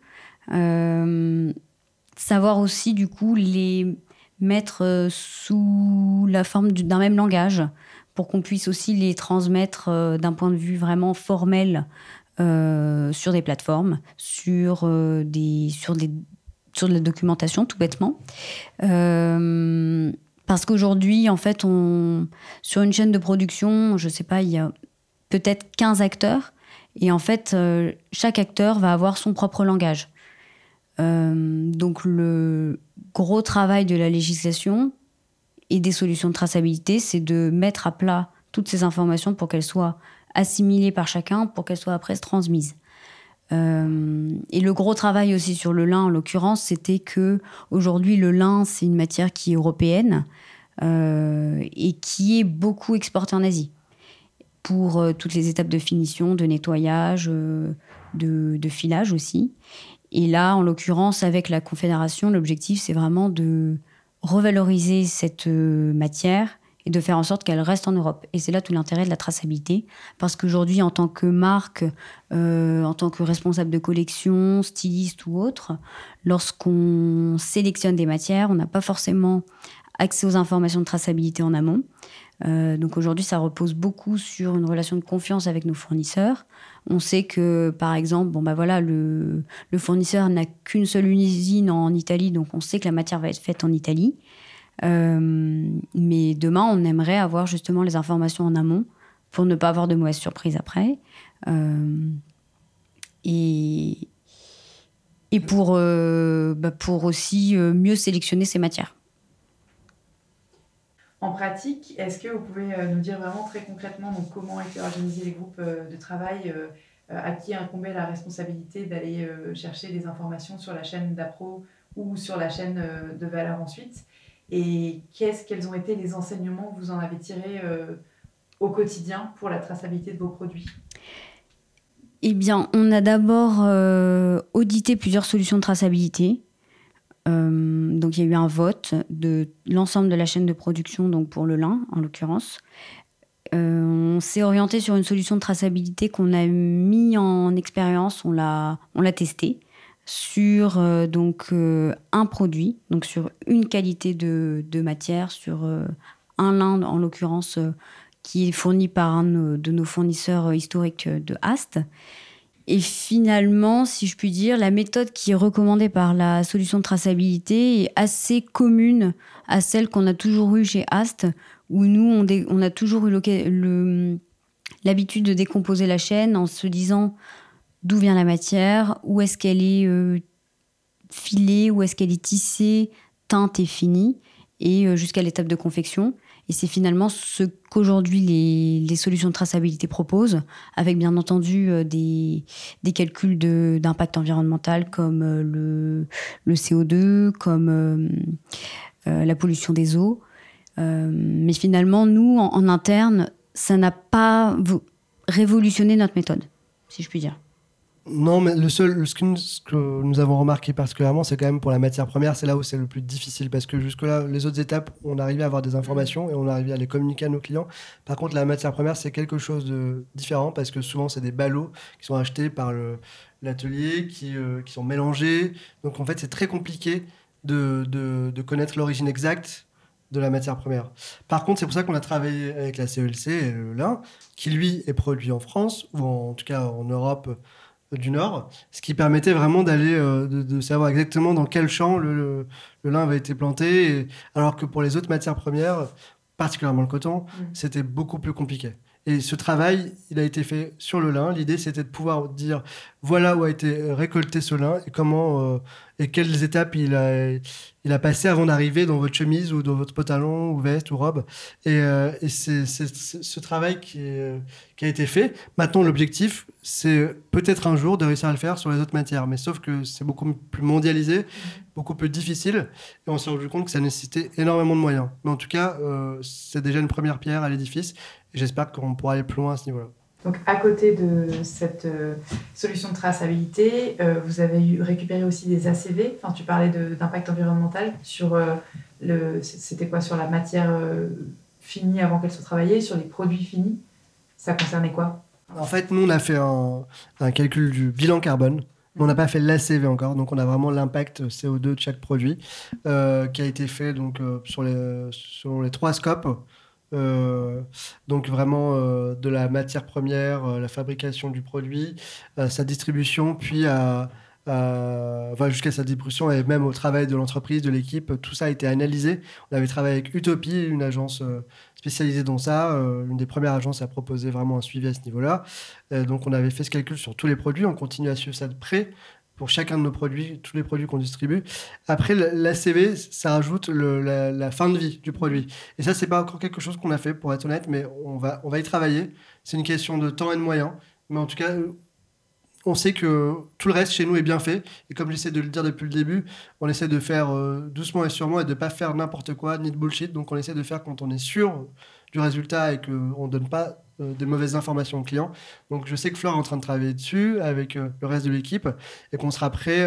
savoir aussi du coup les mettre sous la forme d'un même langage pour qu'on puisse aussi les transmettre d'un point de vue vraiment formel sur des plateformes, sur, des, sur, des, sur de la documentation tout bêtement. parce qu'aujourd'hui, en fait, on, sur une chaîne de production, je ne sais pas, il y a peut-être 15 acteurs. Et en fait, euh, chaque acteur va avoir son propre langage. Euh, donc le gros travail de la législation et des solutions de traçabilité, c'est de mettre à plat toutes ces informations pour qu'elles soient assimilées par chacun, pour qu'elles soient après transmises. Euh, et le gros travail aussi sur le lin, en l'occurrence, c'était que aujourd'hui le lin, c'est une matière qui est européenne et qui est beaucoup exportée en Asie pour euh, toutes les étapes de finition, de nettoyage, euh, de, filage aussi. Et là, en l'occurrence, avec la Confédération, l'objectif, c'est vraiment de revaloriser cette euh, matière et de faire en sorte qu'elle reste en Europe. Et c'est là tout l'intérêt de la traçabilité, parce qu'aujourd'hui, en tant que marque, en tant que responsable de collection, styliste ou autre, lorsqu'on sélectionne des matières, on n'a pas forcément accès aux informations de traçabilité en amont. Euh, donc aujourd'hui, ça repose beaucoup sur une relation de confiance avec nos fournisseurs. On sait que, par exemple, bon bah voilà, le, fournisseur n'a qu'une seule usine en Italie, donc on sait que la matière va être faite en Italie. Euh, mais demain, on aimerait avoir justement les informations en amont pour ne pas avoir de mauvaises surprises après. Euh, et, pour, bah pour aussi mieux sélectionner ces matières. En pratique, est-ce que vous pouvez euh, nous dire vraiment très concrètement comment étaient organisés les groupes euh, de travail euh, à qui incombait la responsabilité d'aller chercher des informations sur la chaîne d'APRO ou sur la chaîne de valeur ensuite? Et qu'est-ce, quels ont été les enseignements que vous en avez tirés au quotidien pour la traçabilité de vos produits? Eh bien, on a d'abord audité plusieurs solutions de traçabilité. Euh, donc il y a eu un vote de l'ensemble de la chaîne de production, donc pour le lin en l'occurrence. Euh, on s'est orienté sur une solution de traçabilité qu'on a mis en expérience, on l'a, on l'a testé sur euh, donc un produit, donc sur une qualité de, de matière, sur un lin en l'occurrence qui est fourni par un de nos fournisseurs historiques de Ast. Et finalement, si je puis dire, la méthode qui est recommandée par la solution de traçabilité est assez commune à celle qu'on a toujours eue chez Ast, où nous, on, a toujours eu l'habitude de décomposer la chaîne en se disant d'où vient la matière, où est-ce qu'elle est, euh, filée, où est-ce qu'elle est tissée, teinte et finie, et euh, jusqu'à l'étape de confection. Et c'est finalement ce qu'aujourd'hui les, solutions de traçabilité proposent, avec bien entendu euh, des, calculs d'impact environnemental comme euh, le, le CO2, comme euh, la pollution des eaux. mais finalement, nous, en interne, ça n'a pas révolutionné notre méthode, si je puis dire. Non, mais le seul, ce que, nous, avons remarqué particulièrement, c'est quand même pour la matière première, c'est là où c'est le plus difficile parce que jusque-là, les autres étapes, on arrivait à avoir des informations et on arrivait à les communiquer à nos clients. Par contre, la matière première, c'est quelque chose de différent parce que souvent, c'est des ballots qui sont achetés par l'atelier, qui, euh, qui sont mélangés. Donc, en fait, c'est très compliqué de, de, connaître l'origine exacte de la matière première. Par contre, c'est pour ça qu'on a travaillé avec la CELC lin, qui lui est produit en France, ou en tout cas en Europe du Nord, ce qui permettait vraiment d'aller, euh, de, savoir exactement dans quel champ le, lin avait été planté, alors que pour les autres matières premières, particulièrement le coton, mmh. c'était beaucoup plus compliqué. Et ce travail, il a été fait sur le lin. L'idée, c'était de pouvoir dire voilà où a été récolté ce lin et comment euh, et quelles étapes il a, il passé avant d'arriver dans votre chemise ou dans votre pantalon ou veste ou robe. Et, euh, c'est ce travail qui, qui a été fait. Maintenant, l'objectif, c'est peut-être un jour de réussir à le faire sur les autres matières. Mais sauf que c'est beaucoup plus mondialisé, beaucoup plus difficile. Et on s'est rendu compte que ça nécessitait énormément de moyens. Mais en tout cas, euh, c'est déjà une première pierre à l'édifice. Et j'espère qu'on pourra aller plus loin à ce niveau-là. Donc, à côté de cette euh, solution de traçabilité, euh, vous avez récupéré aussi des ACV. Enfin, tu parlais d'impact environnemental sur le. C'était quoi Sur la matière finie avant qu'elle soit travaillée, sur les produits finis. Ça concernait quoi? En fait, nous, on a fait un, un calcul du bilan carbone on n'a pas fait l'ACV encore, donc on a vraiment l'impact CO2 de chaque produit euh, qui a été fait donc, euh, sur les, selon les trois scopes. Euh, donc vraiment de la matière première, la fabrication du produit, sa distribution, puis à, jusqu'à sa distribution et même au travail de l'entreprise, de l'équipe, tout ça a été analysé. On avait travaillé avec Utopie, une agence spécialisée dans ça, une des premières agences à proposer vraiment un suivi à ce niveau-là. donc on avait fait ce calcul sur tous les produits, on continue à suivre ça de près pour chacun de nos produits, tous les produits qu'on distribue. Après, l'ACV, ça rajoute la, fin de vie du produit. Et ça, c'est pas encore quelque chose qu'on a fait, pour être honnête, mais on va, on va y travailler. C'est une question de temps et de moyens. Mais en tout cas, on sait que tout le reste chez nous est bien fait. Et comme j'essaie de le dire depuis le début, on essaie de faire euh, doucement et sûrement et de pas faire n'importe quoi, ni de bullshit. Donc on essaie de faire quand on est sûr du résultat et qu'on ne donne pas euh, des mauvaises informations aux clients. Donc je sais que Flore est en train de travailler dessus avec euh, le reste de l'équipe et qu'on sera prêt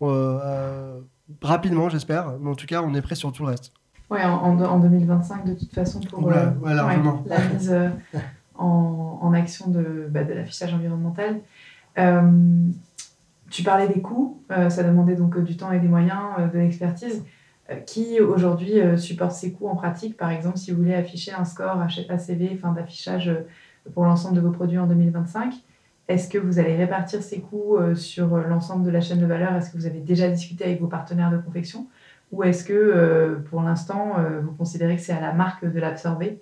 euh, rapidement, j'espère. Mais en tout cas, on est prêt sur tout le reste. Oui, en, 2025, de toute façon, pour la mise en, action de, bah, de l'affichage environnemental. tu parlais des coûts, ça demandait donc du temps et des moyens, de l'expertise. Euh, qui aujourd'hui euh, supporte ces coûts en pratique. Par exemple, si vous voulez afficher un score ACV, enfin d'affichage euh, pour l'ensemble de vos produits en 2025, est-ce que vous allez répartir ces coûts sur l'ensemble de la chaîne de valeur? Est-ce que vous avez déjà discuté avec vos partenaires de confection? Ou est-ce que pour l'instant, vous considérez que c'est à la marque de l'absorber?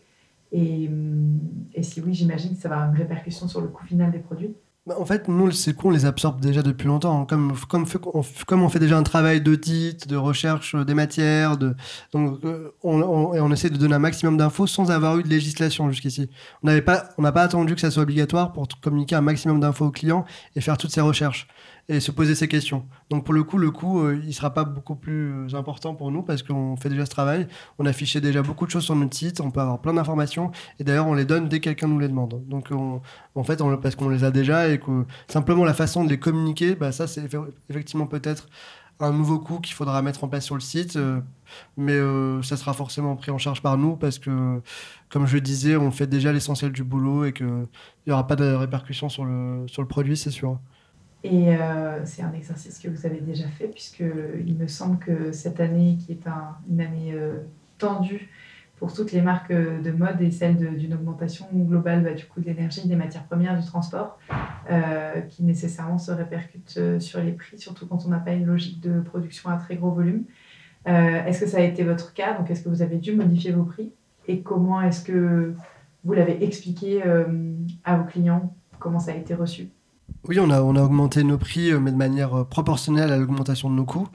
Hum, et si oui, j'imagine que ça va avoir une répercussion sur le coût final des produits bah, en fait, nous, ces coûts, on les absorbe déjà depuis longtemps. Comme, comme, on, comme on fait déjà un travail d'audit, de recherche des matières, donc euh, on, on, on, essaie de donner un maximum d'infos sans avoir eu de législation jusqu'ici. On n'a pas attendu que ça soit obligatoire pour communiquer un maximum d'infos aux clients et faire toutes ces recherches et se poser ces questions. Donc pour le coup, le coût, euh, il sera pas beaucoup plus euh, important pour nous parce qu'on fait déjà ce travail. On affichait déjà beaucoup de choses sur notre site, on peut avoir plein d'informations et d'ailleurs on les donne dès que quelqu'un nous les demande. Donc en fait, parce qu'on les a déjà et que simplement la façon de les communiquer, bah, ça c'est effectivement peut-être un nouveau coût qu'il faudra mettre en place sur le site, euh, mais ça sera forcément pris en charge par nous parce que, comme je disais, on fait déjà l'essentiel du boulot et qu'il n'y aura pas de répercussions sur le, sur le produit, c'est sûr. Et euh, c'est un exercice que vous avez déjà fait, puisqu'il me semble que cette année, qui est une année euh, tendue pour toutes les marques de mode et celle d'une augmentation globale bah, du coût de l'énergie, des matières premières, du transport, euh, qui nécessairement se répercute sur les prix, surtout quand on n'a pas une logique de production à très gros volume. est-ce que ça a été votre cas? Donc, est-ce que vous avez dû modifier vos prix? Et comment est-ce que vous l'avez expliqué à vos clients? Comment ça a été reçu? Oui, on a, on a augmenté nos prix, euh, mais de manière euh, proportionnelle à l'augmentation de nos coûts.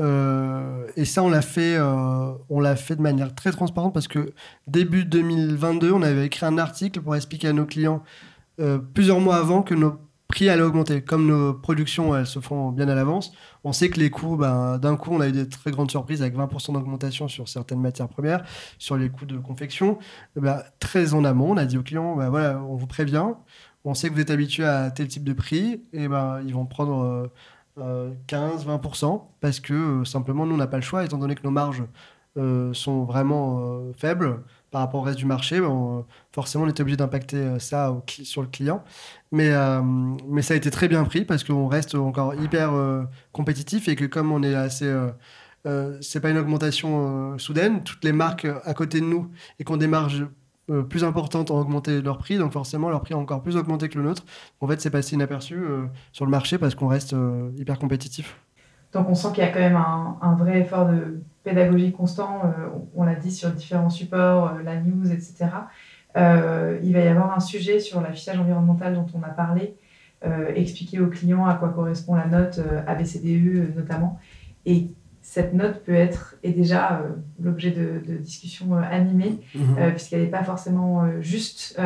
Euh, et ça, on l'a fait, on l'a fait de manière très transparente parce que début 2022, on avait écrit un article pour expliquer à nos clients plusieurs mois avant que nos prix allaient augmenter. Comme nos productions, elles se font bien à l'avance, on sait que les coûts, ben, d'un coup, on a eu des très grandes surprises avec 20% d'augmentation sur certaines matières premières, sur les coûts de confection. Ben, très en amont, on a dit aux clients, ben, voilà, on vous prévient, on sait que vous êtes habitué à tel type de prix, et ben ils vont prendre 15-20% euh, parce que euh, simplement nous on n'a pas le choix, étant donné que nos marges euh, sont vraiment faibles par rapport au reste du marché, forcément on est obligé d'impacter ça sur le client. Mais, mais ça a été très bien pris parce qu'on reste encore hyper compétitif et que comme on est assez... c'est pas une augmentation soudaine, toutes les marques à côté de nous et qu'on des marges euh, plus importantes ont augmenté leur prix, donc forcément leur prix a encore plus augmenté que le nôtre. En fait, c'est passé inaperçu euh, sur le marché parce qu'on reste euh, hyper compétitif. Donc on sent qu'il y a quand même un, vrai effort de pédagogie constant, on l'a dit sur différents supports, la news, etc. il va y avoir un sujet sur l'affichage environnemental dont on a parlé, expliquer aux clients à quoi correspond la note ABCDE notamment, et cette note peut être, et déjà euh, l'objet de, discussions euh, animées, mhm. euh, puisqu'elle n'est pas forcément juste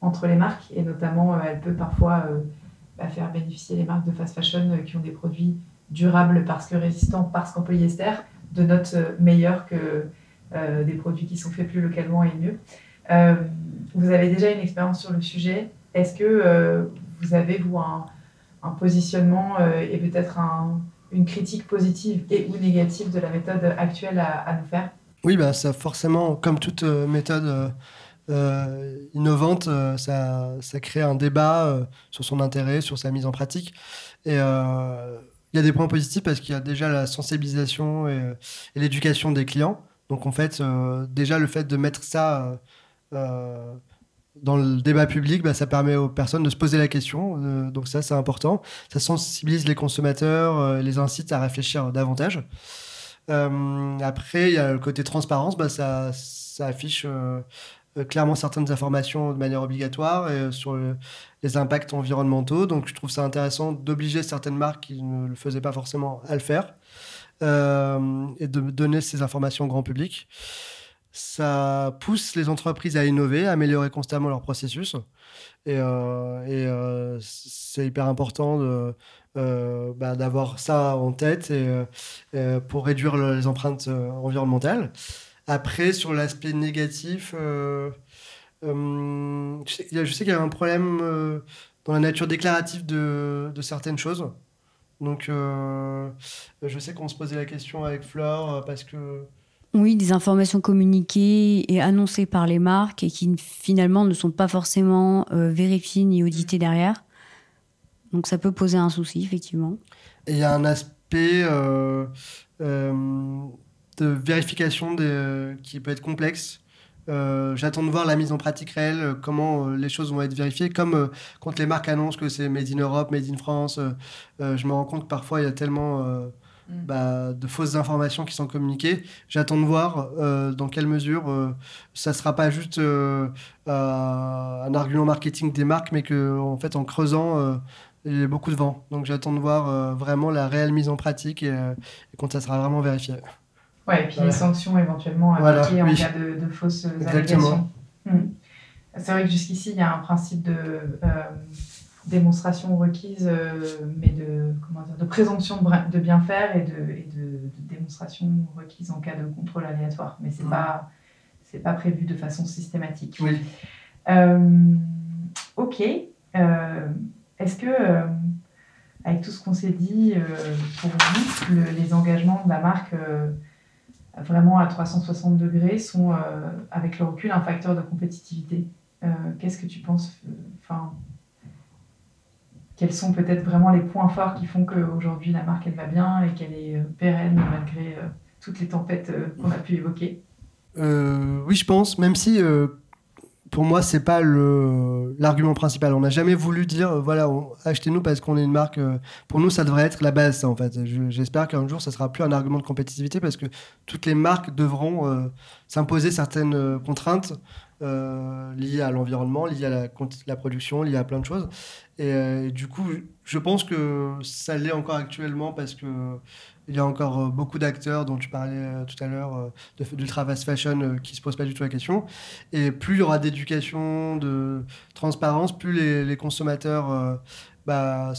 entre les marques, et notamment elle peut parfois bah, faire bénéficier les marques de fast fashion qui ont des produits durables parce que résistants, parce qu'en polyester, de notes meilleures que des produits qui sont faits plus localement et mieux. vous avez déjà une expérience sur le sujet. Est-ce que vous avez, vous, un, un positionnement et peut-être un une critique positive et ou négative de la méthode actuelle à, nous faire? Oui, bah, ça forcément, comme toute euh, méthode, euh, innovante, ça, ça, crée un débat sur son intérêt, sur sa mise en pratique. Et il y a des points positifs parce qu'il y a déjà la sensibilisation et, l'éducation des clients. Donc en fait, déjà le fait de mettre ça dans le débat public, bah, ça permet aux personnes de se poser la question. Euh, donc ça, c'est important. Ça sensibilise les consommateurs, euh, les incite à réfléchir davantage. Euh, après, il y a le côté transparence. Bah, ça, ça affiche clairement certaines informations de manière obligatoire et, sur les impacts environnementaux. Donc je trouve ça intéressant d'obliger certaines marques qui ne le faisaient pas forcément à le faire et de donner ces informations au grand public. Ça pousse les entreprises à innover, à améliorer constamment leur processus. Et, euh, euh, c'est hyper important euh, bah, d'avoir ça en tête pour réduire les empreintes environnementales. Après, sur l'aspect négatif, je sais, je, sais, qu'il y a un problème dans la nature déclarative de, de certaines choses. Donc, je sais qu'on se posait la question avec Flore parce que oui, des informations communiquées et annoncées par les marques et qui finalement ne sont pas forcément euh, vérifiées ni auditées derrière. Donc ça peut poser un souci, effectivement. Et il y a un aspect euh, euh, de vérification qui peut être complexe. J'attends de voir la mise en pratique réelle, comment les choses vont être vérifiées. Comme quand les marques annoncent que c'est Made in Europe, Made in France, je me rends compte que parfois il y a tellement Mm. Bah, de fausses informations qui sont communiquées. J'attends de voir euh, dans quelle mesure euh, ça ne sera pas juste euh, un argument marketing des marques, mais que en fait en creusant il y a beaucoup de vent. Donc j'attends de voir vraiment la réelle mise en pratique et, quand ça sera vraiment vérifié. Ouais, et puis les sanctions éventuellement appliquées en cas de, fausses allégations. Mm. C'est vrai que jusqu'ici, il y a un principe de démonstration requise, euh, mais de, comment dire, de présomption de, bien faire et, de, et de, démonstration requise en cas de contrôle aléatoire. Mais ce n'est pas, pas prévu de façon systématique. Oui. Euh, ok. Euh, est-ce que, avec tout ce qu'on s'est dit, pour vous, les engagements de la marque vraiment à 360 degrés sont, avec le recul, un facteur de compétitivité. Qu'est-ce que tu penses enfin, quels sont peut-être vraiment les points forts qui font qu'aujourd'hui la marque elle va bien et qu'elle est euh, pérenne malgré euh, toutes les tempêtes euh, qu'on a pu évoquer? Oui, je pense, même si pour moi c'est pas l'argument principal. On n'a jamais voulu dire voilà achetez-nous parce qu'on est une marque. pour nous ça devrait être la base ça, en fait. J'espère qu'un jour ça sera plus un argument de compétitivité parce que toutes les marques devront s'imposer certaines contraintes euh, liées à l'environnement, liées à la, production, liées à plein de choses. Euh, et, du coup, je pense que ça l'est encore actuellement parce que il y a encore euh, beaucoup d'acteurs dont tu parlais tout à l'heure d'ultra fast fashion qui se posent pas du tout la question. Et plus il y aura d'éducation, de transparence, plus les, consommateurs bah,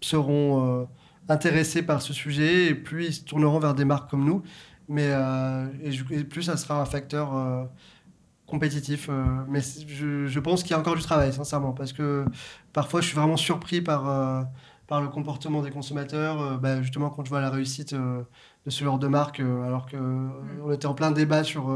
seront intéressés par ce sujet et plus ils se tourneront vers des marques comme nous. Mais et, plus ça sera un facteur compétitif. Euh, mais je, pense qu'il y a encore du travail, sincèrement, parce que parfois je suis vraiment surpris par, euh, par le comportement des consommateurs. Euh, bah, justement, quand je vois la réussite de ce genre de marque, alors qu'on mm. était en plein débat sur,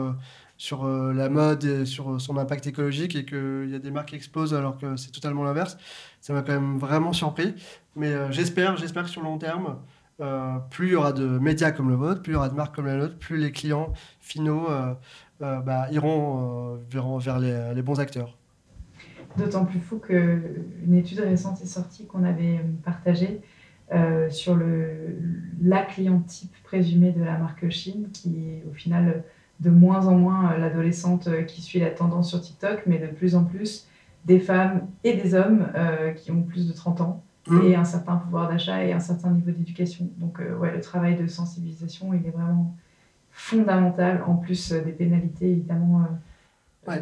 sur la mode et sur son impact écologique et qu'il y a des marques qui explosent alors que c'est totalement l'inverse, ça m'a quand même vraiment surpris. Mais j'espère, j'espère que sur le long terme, plus il y aura de médias comme le vôtre, plus il y aura de marques comme la nôtre, plus les clients finaux euh, bah, iront vers, vers les, les, bons acteurs. D'autant plus fou qu'une étude récente est sortie qu'on avait partagée euh, sur le, la client type présumée de la marque Chine, qui est au final de moins en moins l'adolescente qui suit la tendance sur TikTok, mais de plus en plus des femmes et des hommes euh, qui ont plus de 30 ans mmh. et un certain pouvoir d'achat et un certain niveau d'éducation. Donc ouais, le travail de sensibilisation, il est vraiment fondamentale, en plus euh, des pénalité évidemment. Euh, euh,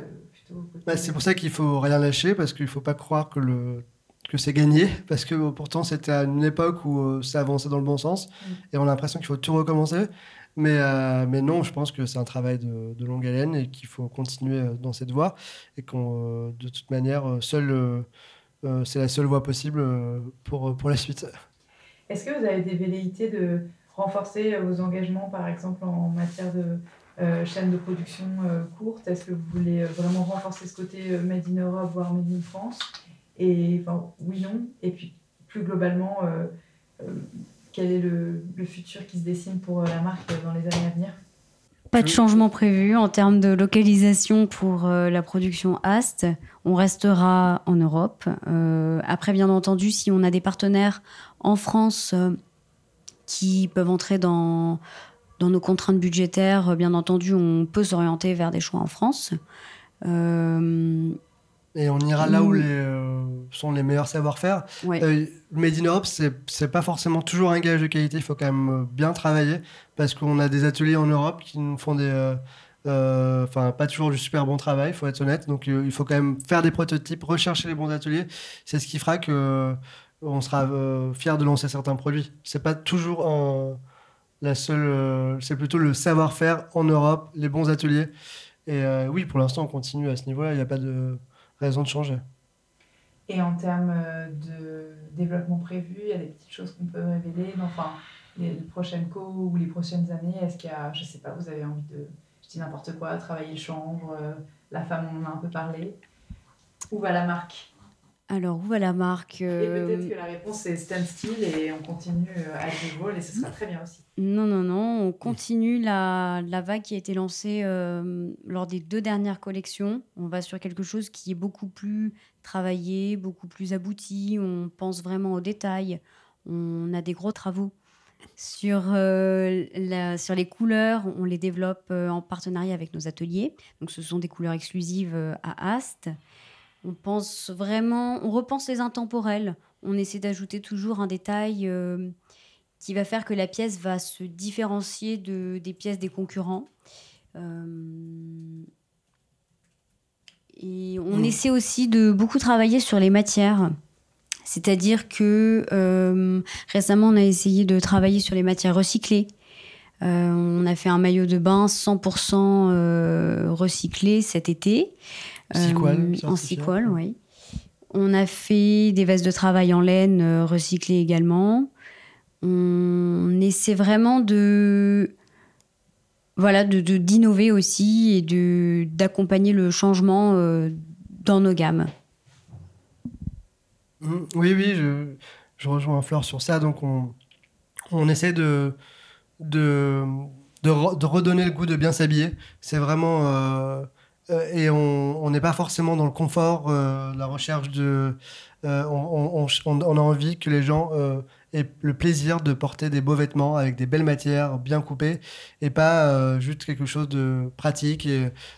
bah, c'est pour ça qu'il faut rien lâcher, parce qu'il ne faut pas croire que, le, que c'est gagné, parce que pourtant c'était à une époque où ça avançait dans le bon sens, mm. et on a l'impression qu'il faut tout recommencer. Mais, mais non, je pense que c'est un travail de, de, longue haleine et qu'il faut continuer dans cette voie, et qu'on, de toute manière, seul, c'est la seule voie possible pour, pour la suite. Est-ce que vous avez des velléités de renforcer vos engagements, par exemple en matière de chaîne de production courte Est-ce que vous voulez vraiment renforcer ce côté Made in Europe, voire Made in France? Et enfin, oui, non. Et puis, plus globalement, quel est le, le, futur qui se dessine pour la marque dans les années à venir? Pas de changement prévu en termes de localisation pour euh, la production AST. On restera en Europe. Euh, après, bien entendu, si on a des partenaires en France euh, qui peuvent entrer dans, dans nos contraintes budgétaires, bien entendu, on peut s'orienter vers des choix en France. Et on ira là où les, euh, sont les meilleurs savoir-faire. Euh, Made in Europe, c'est pas forcément toujours un gage de qualité. Il faut quand même euh, bien travailler parce qu'on a des ateliers en Europe qui nous font des. Enfin, pas toujours du super bon travail, il faut être honnête. Donc, il faut quand même faire des prototypes, rechercher les bons ateliers. C'est ce qui fera que on sera fier de lancer certains produits. C'est pas toujours la seule. c'est plutôt le savoir-faire en Europe, les bons ateliers. Et oui, pour l'instant, on continue à ce niveau-là. Il n'y a pas de raison de changer. Et en termes euh, de développement prévu, il y a des petites choses qu'on peut révéler? Enfin, les, prochaines co ou les prochaines années, est-ce qu'il y a, je sais pas, vous avez envie de, je dis n'importe quoi, travailler le chanvre, euh, la femme, on en a un peu parlé. Où va la marque? Alors, où va la marque Et peut-être que la réponse est standstill et on continue euh, à vol et ce sera très bien aussi. Non, non, non, on continue la, la vague qui a été lancée euh, lors des deux dernières collections. On va sur quelque chose qui est beaucoup plus travaillé, beaucoup plus abouti. On pense vraiment aux détails. On a des gros travaux sur, euh, la, sur les couleurs, on les développe en partenariat avec nos ateliers. Donc, ce sont des couleurs exclusives à Ast. On pense vraiment, on repense les intemporels. On essaie d'ajouter toujours un détail euh, qui va faire que la pièce va se différencier de, des pièces des concurrents. Euh, et on mmh. essaie aussi de beaucoup travailler sur les matières. C'est-à-dire que euh, récemment, on a essayé de travailler sur les matières recyclées. on a fait un maillot de bain 100% recyclé cet été. Euh, en Sequal, oui. On a fait des vestes de travail en laine euh, recyclées également. On essaie vraiment de voilà de d'innover aussi et de d'accompagner le changement euh, dans nos gammes. Mmh, oui, oui, je, je rejoins Fleur sur ça. Donc, on, on essaie de, de, de, redonner le goût de bien s'habiller. C'est vraiment. Euh, et on n'est pas forcément dans le confort, euh, la recherche de. Euh, on, a envie que les gens aient le plaisir de porter des beaux vêtements avec des belles matières bien coupées et pas juste quelque chose de pratique.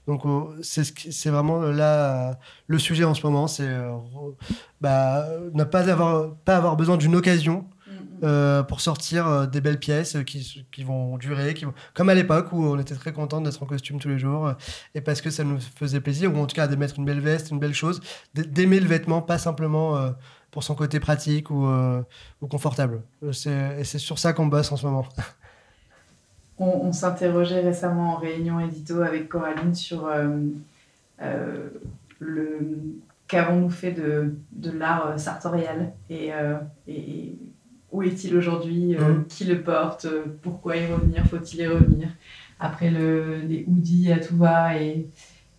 Donc, c'est vraiment là le sujet en ce moment c'est bah, ne pas avoir, pas avoir besoin d'une occasion euh, pour sortir euh, des belles pièces qui, qui vont durer, qui vont... comme à l'époque où on était très content d'être en costume tous les jours euh, et parce que ça nous faisait plaisir, ou en tout cas de mettre une belle veste, une belle chose, d'aimer le vêtement, pas simplement pour son côté pratique ou, ou confortable. Et c'est sur ça qu'on bosse en ce moment. On, s'interrogeait récemment en réunion édito avec Coraline sur le qu'avons-nous fait de, de l'art sartorial et, où est-il aujourd'hui, euh, mm. qui le porte, euh, pourquoi y revenir, faut-il y revenir? Après le, les hoodies à tout va et,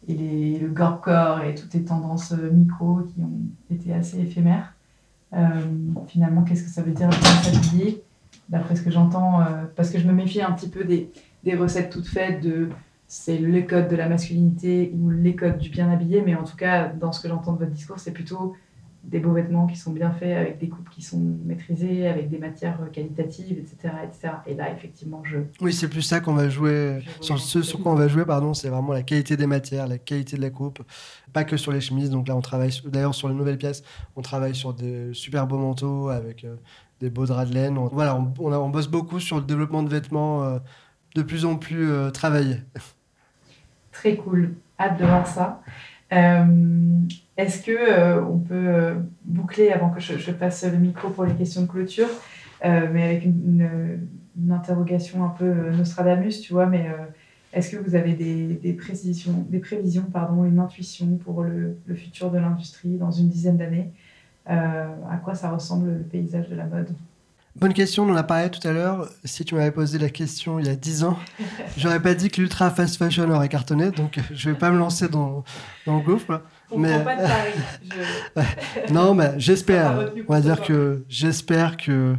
et les, le gore et toutes les tendances euh, micro qui ont été assez éphémères. finalement, qu'est-ce que ça veut dire bien s'habiller? D'après ce que j'entends, parce que je me méfie un petit peu des, des recettes toutes faites de c'est le code de la masculinité ou les codes du bien habillé, mais en tout cas, dans ce que j'entends de votre discours, c'est plutôt des beaux vêtements qui sont bien faits, avec des coupes qui sont maîtrisées, avec des matières qualitatives, etc. etc. Et là, effectivement, je... Oui, c'est plus ça qu'on va jouer. Sur ce sur quoi on va jouer, pardon, c'est vraiment la qualité des matières, la qualité de la coupe. Pas que sur les chemises. Donc là, on travaille, d'ailleurs, sur les nouvelles pièces, on travaille sur des super beaux manteaux avec euh, des beaux draps de laine. On, voilà, on, on, bosse beaucoup sur le développement de vêtements euh, de plus en plus euh, travaillés. Très cool. Hâte de voir ça. Est-ce que euh, on peut euh, boucler avant que je, passe le micro pour les questions de clôture, euh, mais avec une, interrogation un peu Nostradamus, tu vois, mais est-ce que vous avez des, précisions, des prévisions, pardon, une intuition pour le, futur de l'industrie dans une dizaine d'années À quoi ça ressemble le paysage de la mode? Bonne question, on en a parlé tout à l'heure. Si tu m'avais posé la question il y a 10 ans, j'aurais pas dit que l'ultra fast fashion aurait cartonné, donc je vais pas me lancer dans, dans le gouffre. On mais... prend pas de pari. Je- Non, mais j'espère. On va dire que j'espère que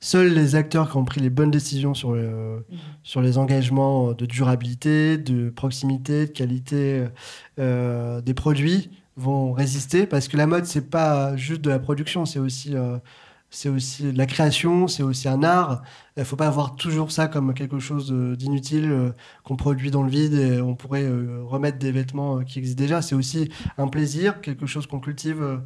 seuls les acteurs qui ont pris les bonnes décisions sur, le- sur les engagements de durabilité, de proximité, de qualité euh, des produits vont résister parce que la mode c'est pas juste de la production, c'est aussi euh, c'est aussi la création, c'est aussi un art. Il faut pas voir toujours ça comme quelque chose d'inutile euh, qu'on produit dans le vide et on pourrait euh, remettre des vêtements euh, qui existent déjà. C'est aussi un plaisir, quelque chose qu'on cultive euh,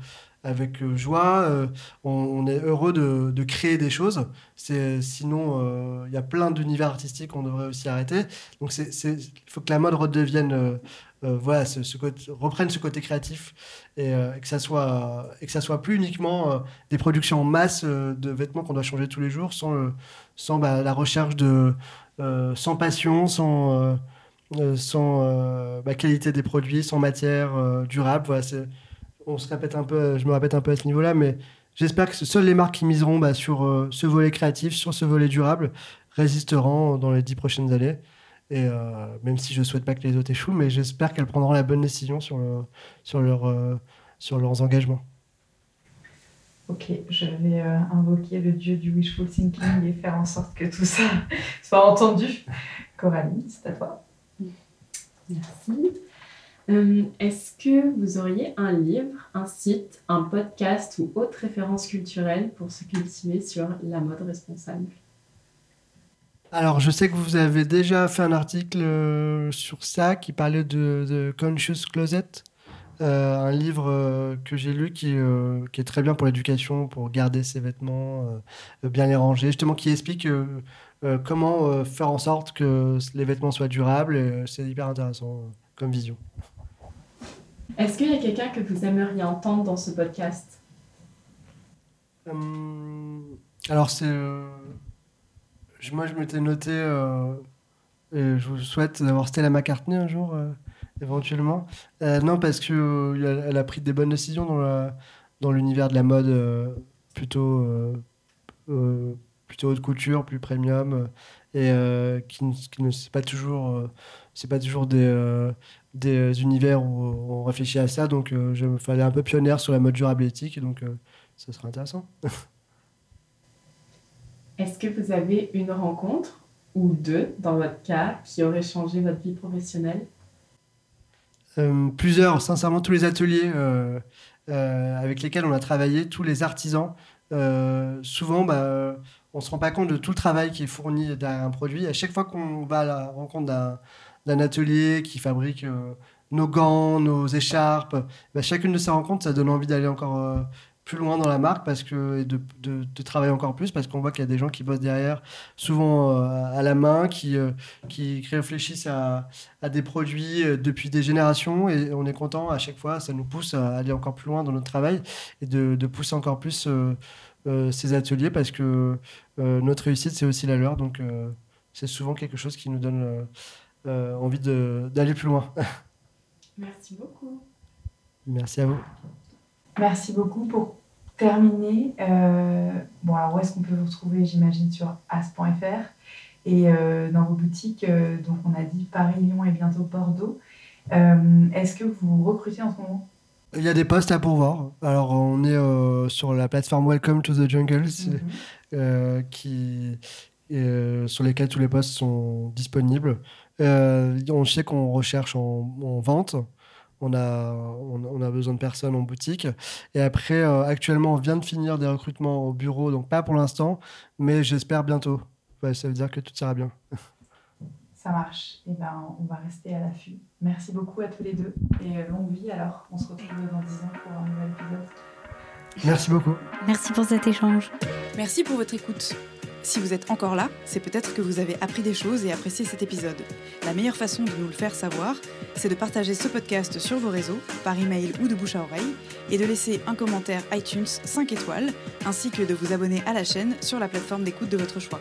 avec euh, joie. Euh, on, est heureux de, créer des choses. Sinon, euh, il y a plein d'univers artistiques qu'on devrait aussi arrêter. Donc, il faut que la mode redevienne, euh, euh, voilà, ce, côté, reprenne ce côté créatif et, euh, et que ça soit, et que ça soit plus uniquement euh, des productions en masse euh, de vêtements qu'on doit changer tous les jours, sans, sans bah, la recherche de, euh, sans passion, sans, euh, euh, sans euh, bah, qualité des produits, sans matière euh, durable. Voilà, on se répète un peu, je me répète un peu à ce niveau-là, mais j'espère que seules les marques qui miseront bah, sur euh, ce volet créatif, sur ce volet durable, résisteront dans les dix prochaines années. Et euh, même si je souhaite pas que les autres échouent, mais j'espère qu'elles prendront la bonne décision sur, le- sur, leur, euh, sur leurs engagements. Ok, je vais euh, invoquer le dieu du wishful thinking et faire en sorte que tout ça soit entendu. Coralie, c'est à toi. Merci. Euh, Est-ce que vous auriez un livre, un site, un podcast ou autre référence culturelle pour se cultiver sur la mode responsable? Alors, je sais que vous avez déjà fait un article euh, sur ça qui parlait de, de Conscious Closet, euh, un livre euh, que j'ai lu qui, euh, qui est très bien pour l'éducation, pour garder ses vêtements, bien les ranger, justement qui explique comment faire en sorte que les vêtements soient durables. C'est hyper intéressant comme vision. Est-ce qu'il y a quelqu'un que vous aimeriez entendre dans ce podcast? Hum, alors, c'est. Moi, je m'étais noté. euh, et je vous souhaite d'avoir Stella McCartney un jour, euh, éventuellement. Euh, non, parce qu'elle elle a pris des bonnes décisions dans, la- dans l'univers de la mode plutôt, plutôt haute couture, plus premium. et qui, ne- c'est pas toujours. c'est pas toujours des, des univers où on réfléchit à ça. Donc, je me fallait un peu pionnière sur la mode durable et éthique. Donc, ça serait intéressant. Est-ce que vous avez une rencontre ou deux, dans votre cas, qui aurait changé votre vie professionnelle? Euh, plusieurs, sincèrement, tous les ateliers euh, euh, avec lesquels on a travaillé, tous les artisans, souvent, bah, on ne se rend pas compte de tout le travail qui est fourni derrière un produit. À chaque fois qu'on va à la rencontre d'un atelier qui fabrique nos gants, nos écharpes, bah, chacune de ces rencontres, ça donne envie d'aller encore plus loin dans la marque parce que, et de, de- de travailler encore plus parce qu'on voit qu'il y a des gens qui bossent derrière, souvent euh, à la main, qui, euh, qui réfléchissent à, à des produits euh, depuis des générations et on est content à chaque fois, ça nous pousse à aller encore plus loin dans notre travail et de, de pousser encore plus euh, ces ateliers parce que notre réussite c'est aussi la leur donc c'est souvent quelque chose qui nous donne envie d'aller plus loin. Merci beaucoup. Merci à vous. Merci beaucoup pour terminer. euh, bon, alors où est-ce qu'on peut vous retrouver J'imagine sur as.fr et euh, dans vos boutiques. euh, donc, on a dit Paris, Lyon et bientôt Bordeaux. Est-ce que vous recrutez en ce moment? Il y a des postes à pourvoir. Alors on est sur la plateforme Welcome to the Jungle Mhm. qui, sur lesquels tous les postes sont disponibles. On sait qu'on recherche en, en vente. On a, on, on a besoin de personnes en boutique. Et après, euh, actuellement, on vient de finir des recrutements au bureau, donc pas pour l'instant, mais j'espère bientôt. Ouais, ça veut dire que tout ira bien. Ça marche. Et ben, on va rester à l'affût. Merci beaucoup à tous les deux et euh, longue vie. Alors, on se retrouve dans 10 ans pour un nouvel épisode. Merci beaucoup. Merci pour cet échange. Merci pour votre écoute. Si vous êtes encore là, c'est peut-être que vous avez appris des choses et apprécié cet épisode. La meilleure façon de nous le faire savoir, c'est de partager ce podcast sur vos réseaux, par email ou de bouche à oreille, et de laisser un commentaire iTunes 5 étoiles, ainsi que de vous abonner à la chaîne sur la plateforme d'écoute de votre choix.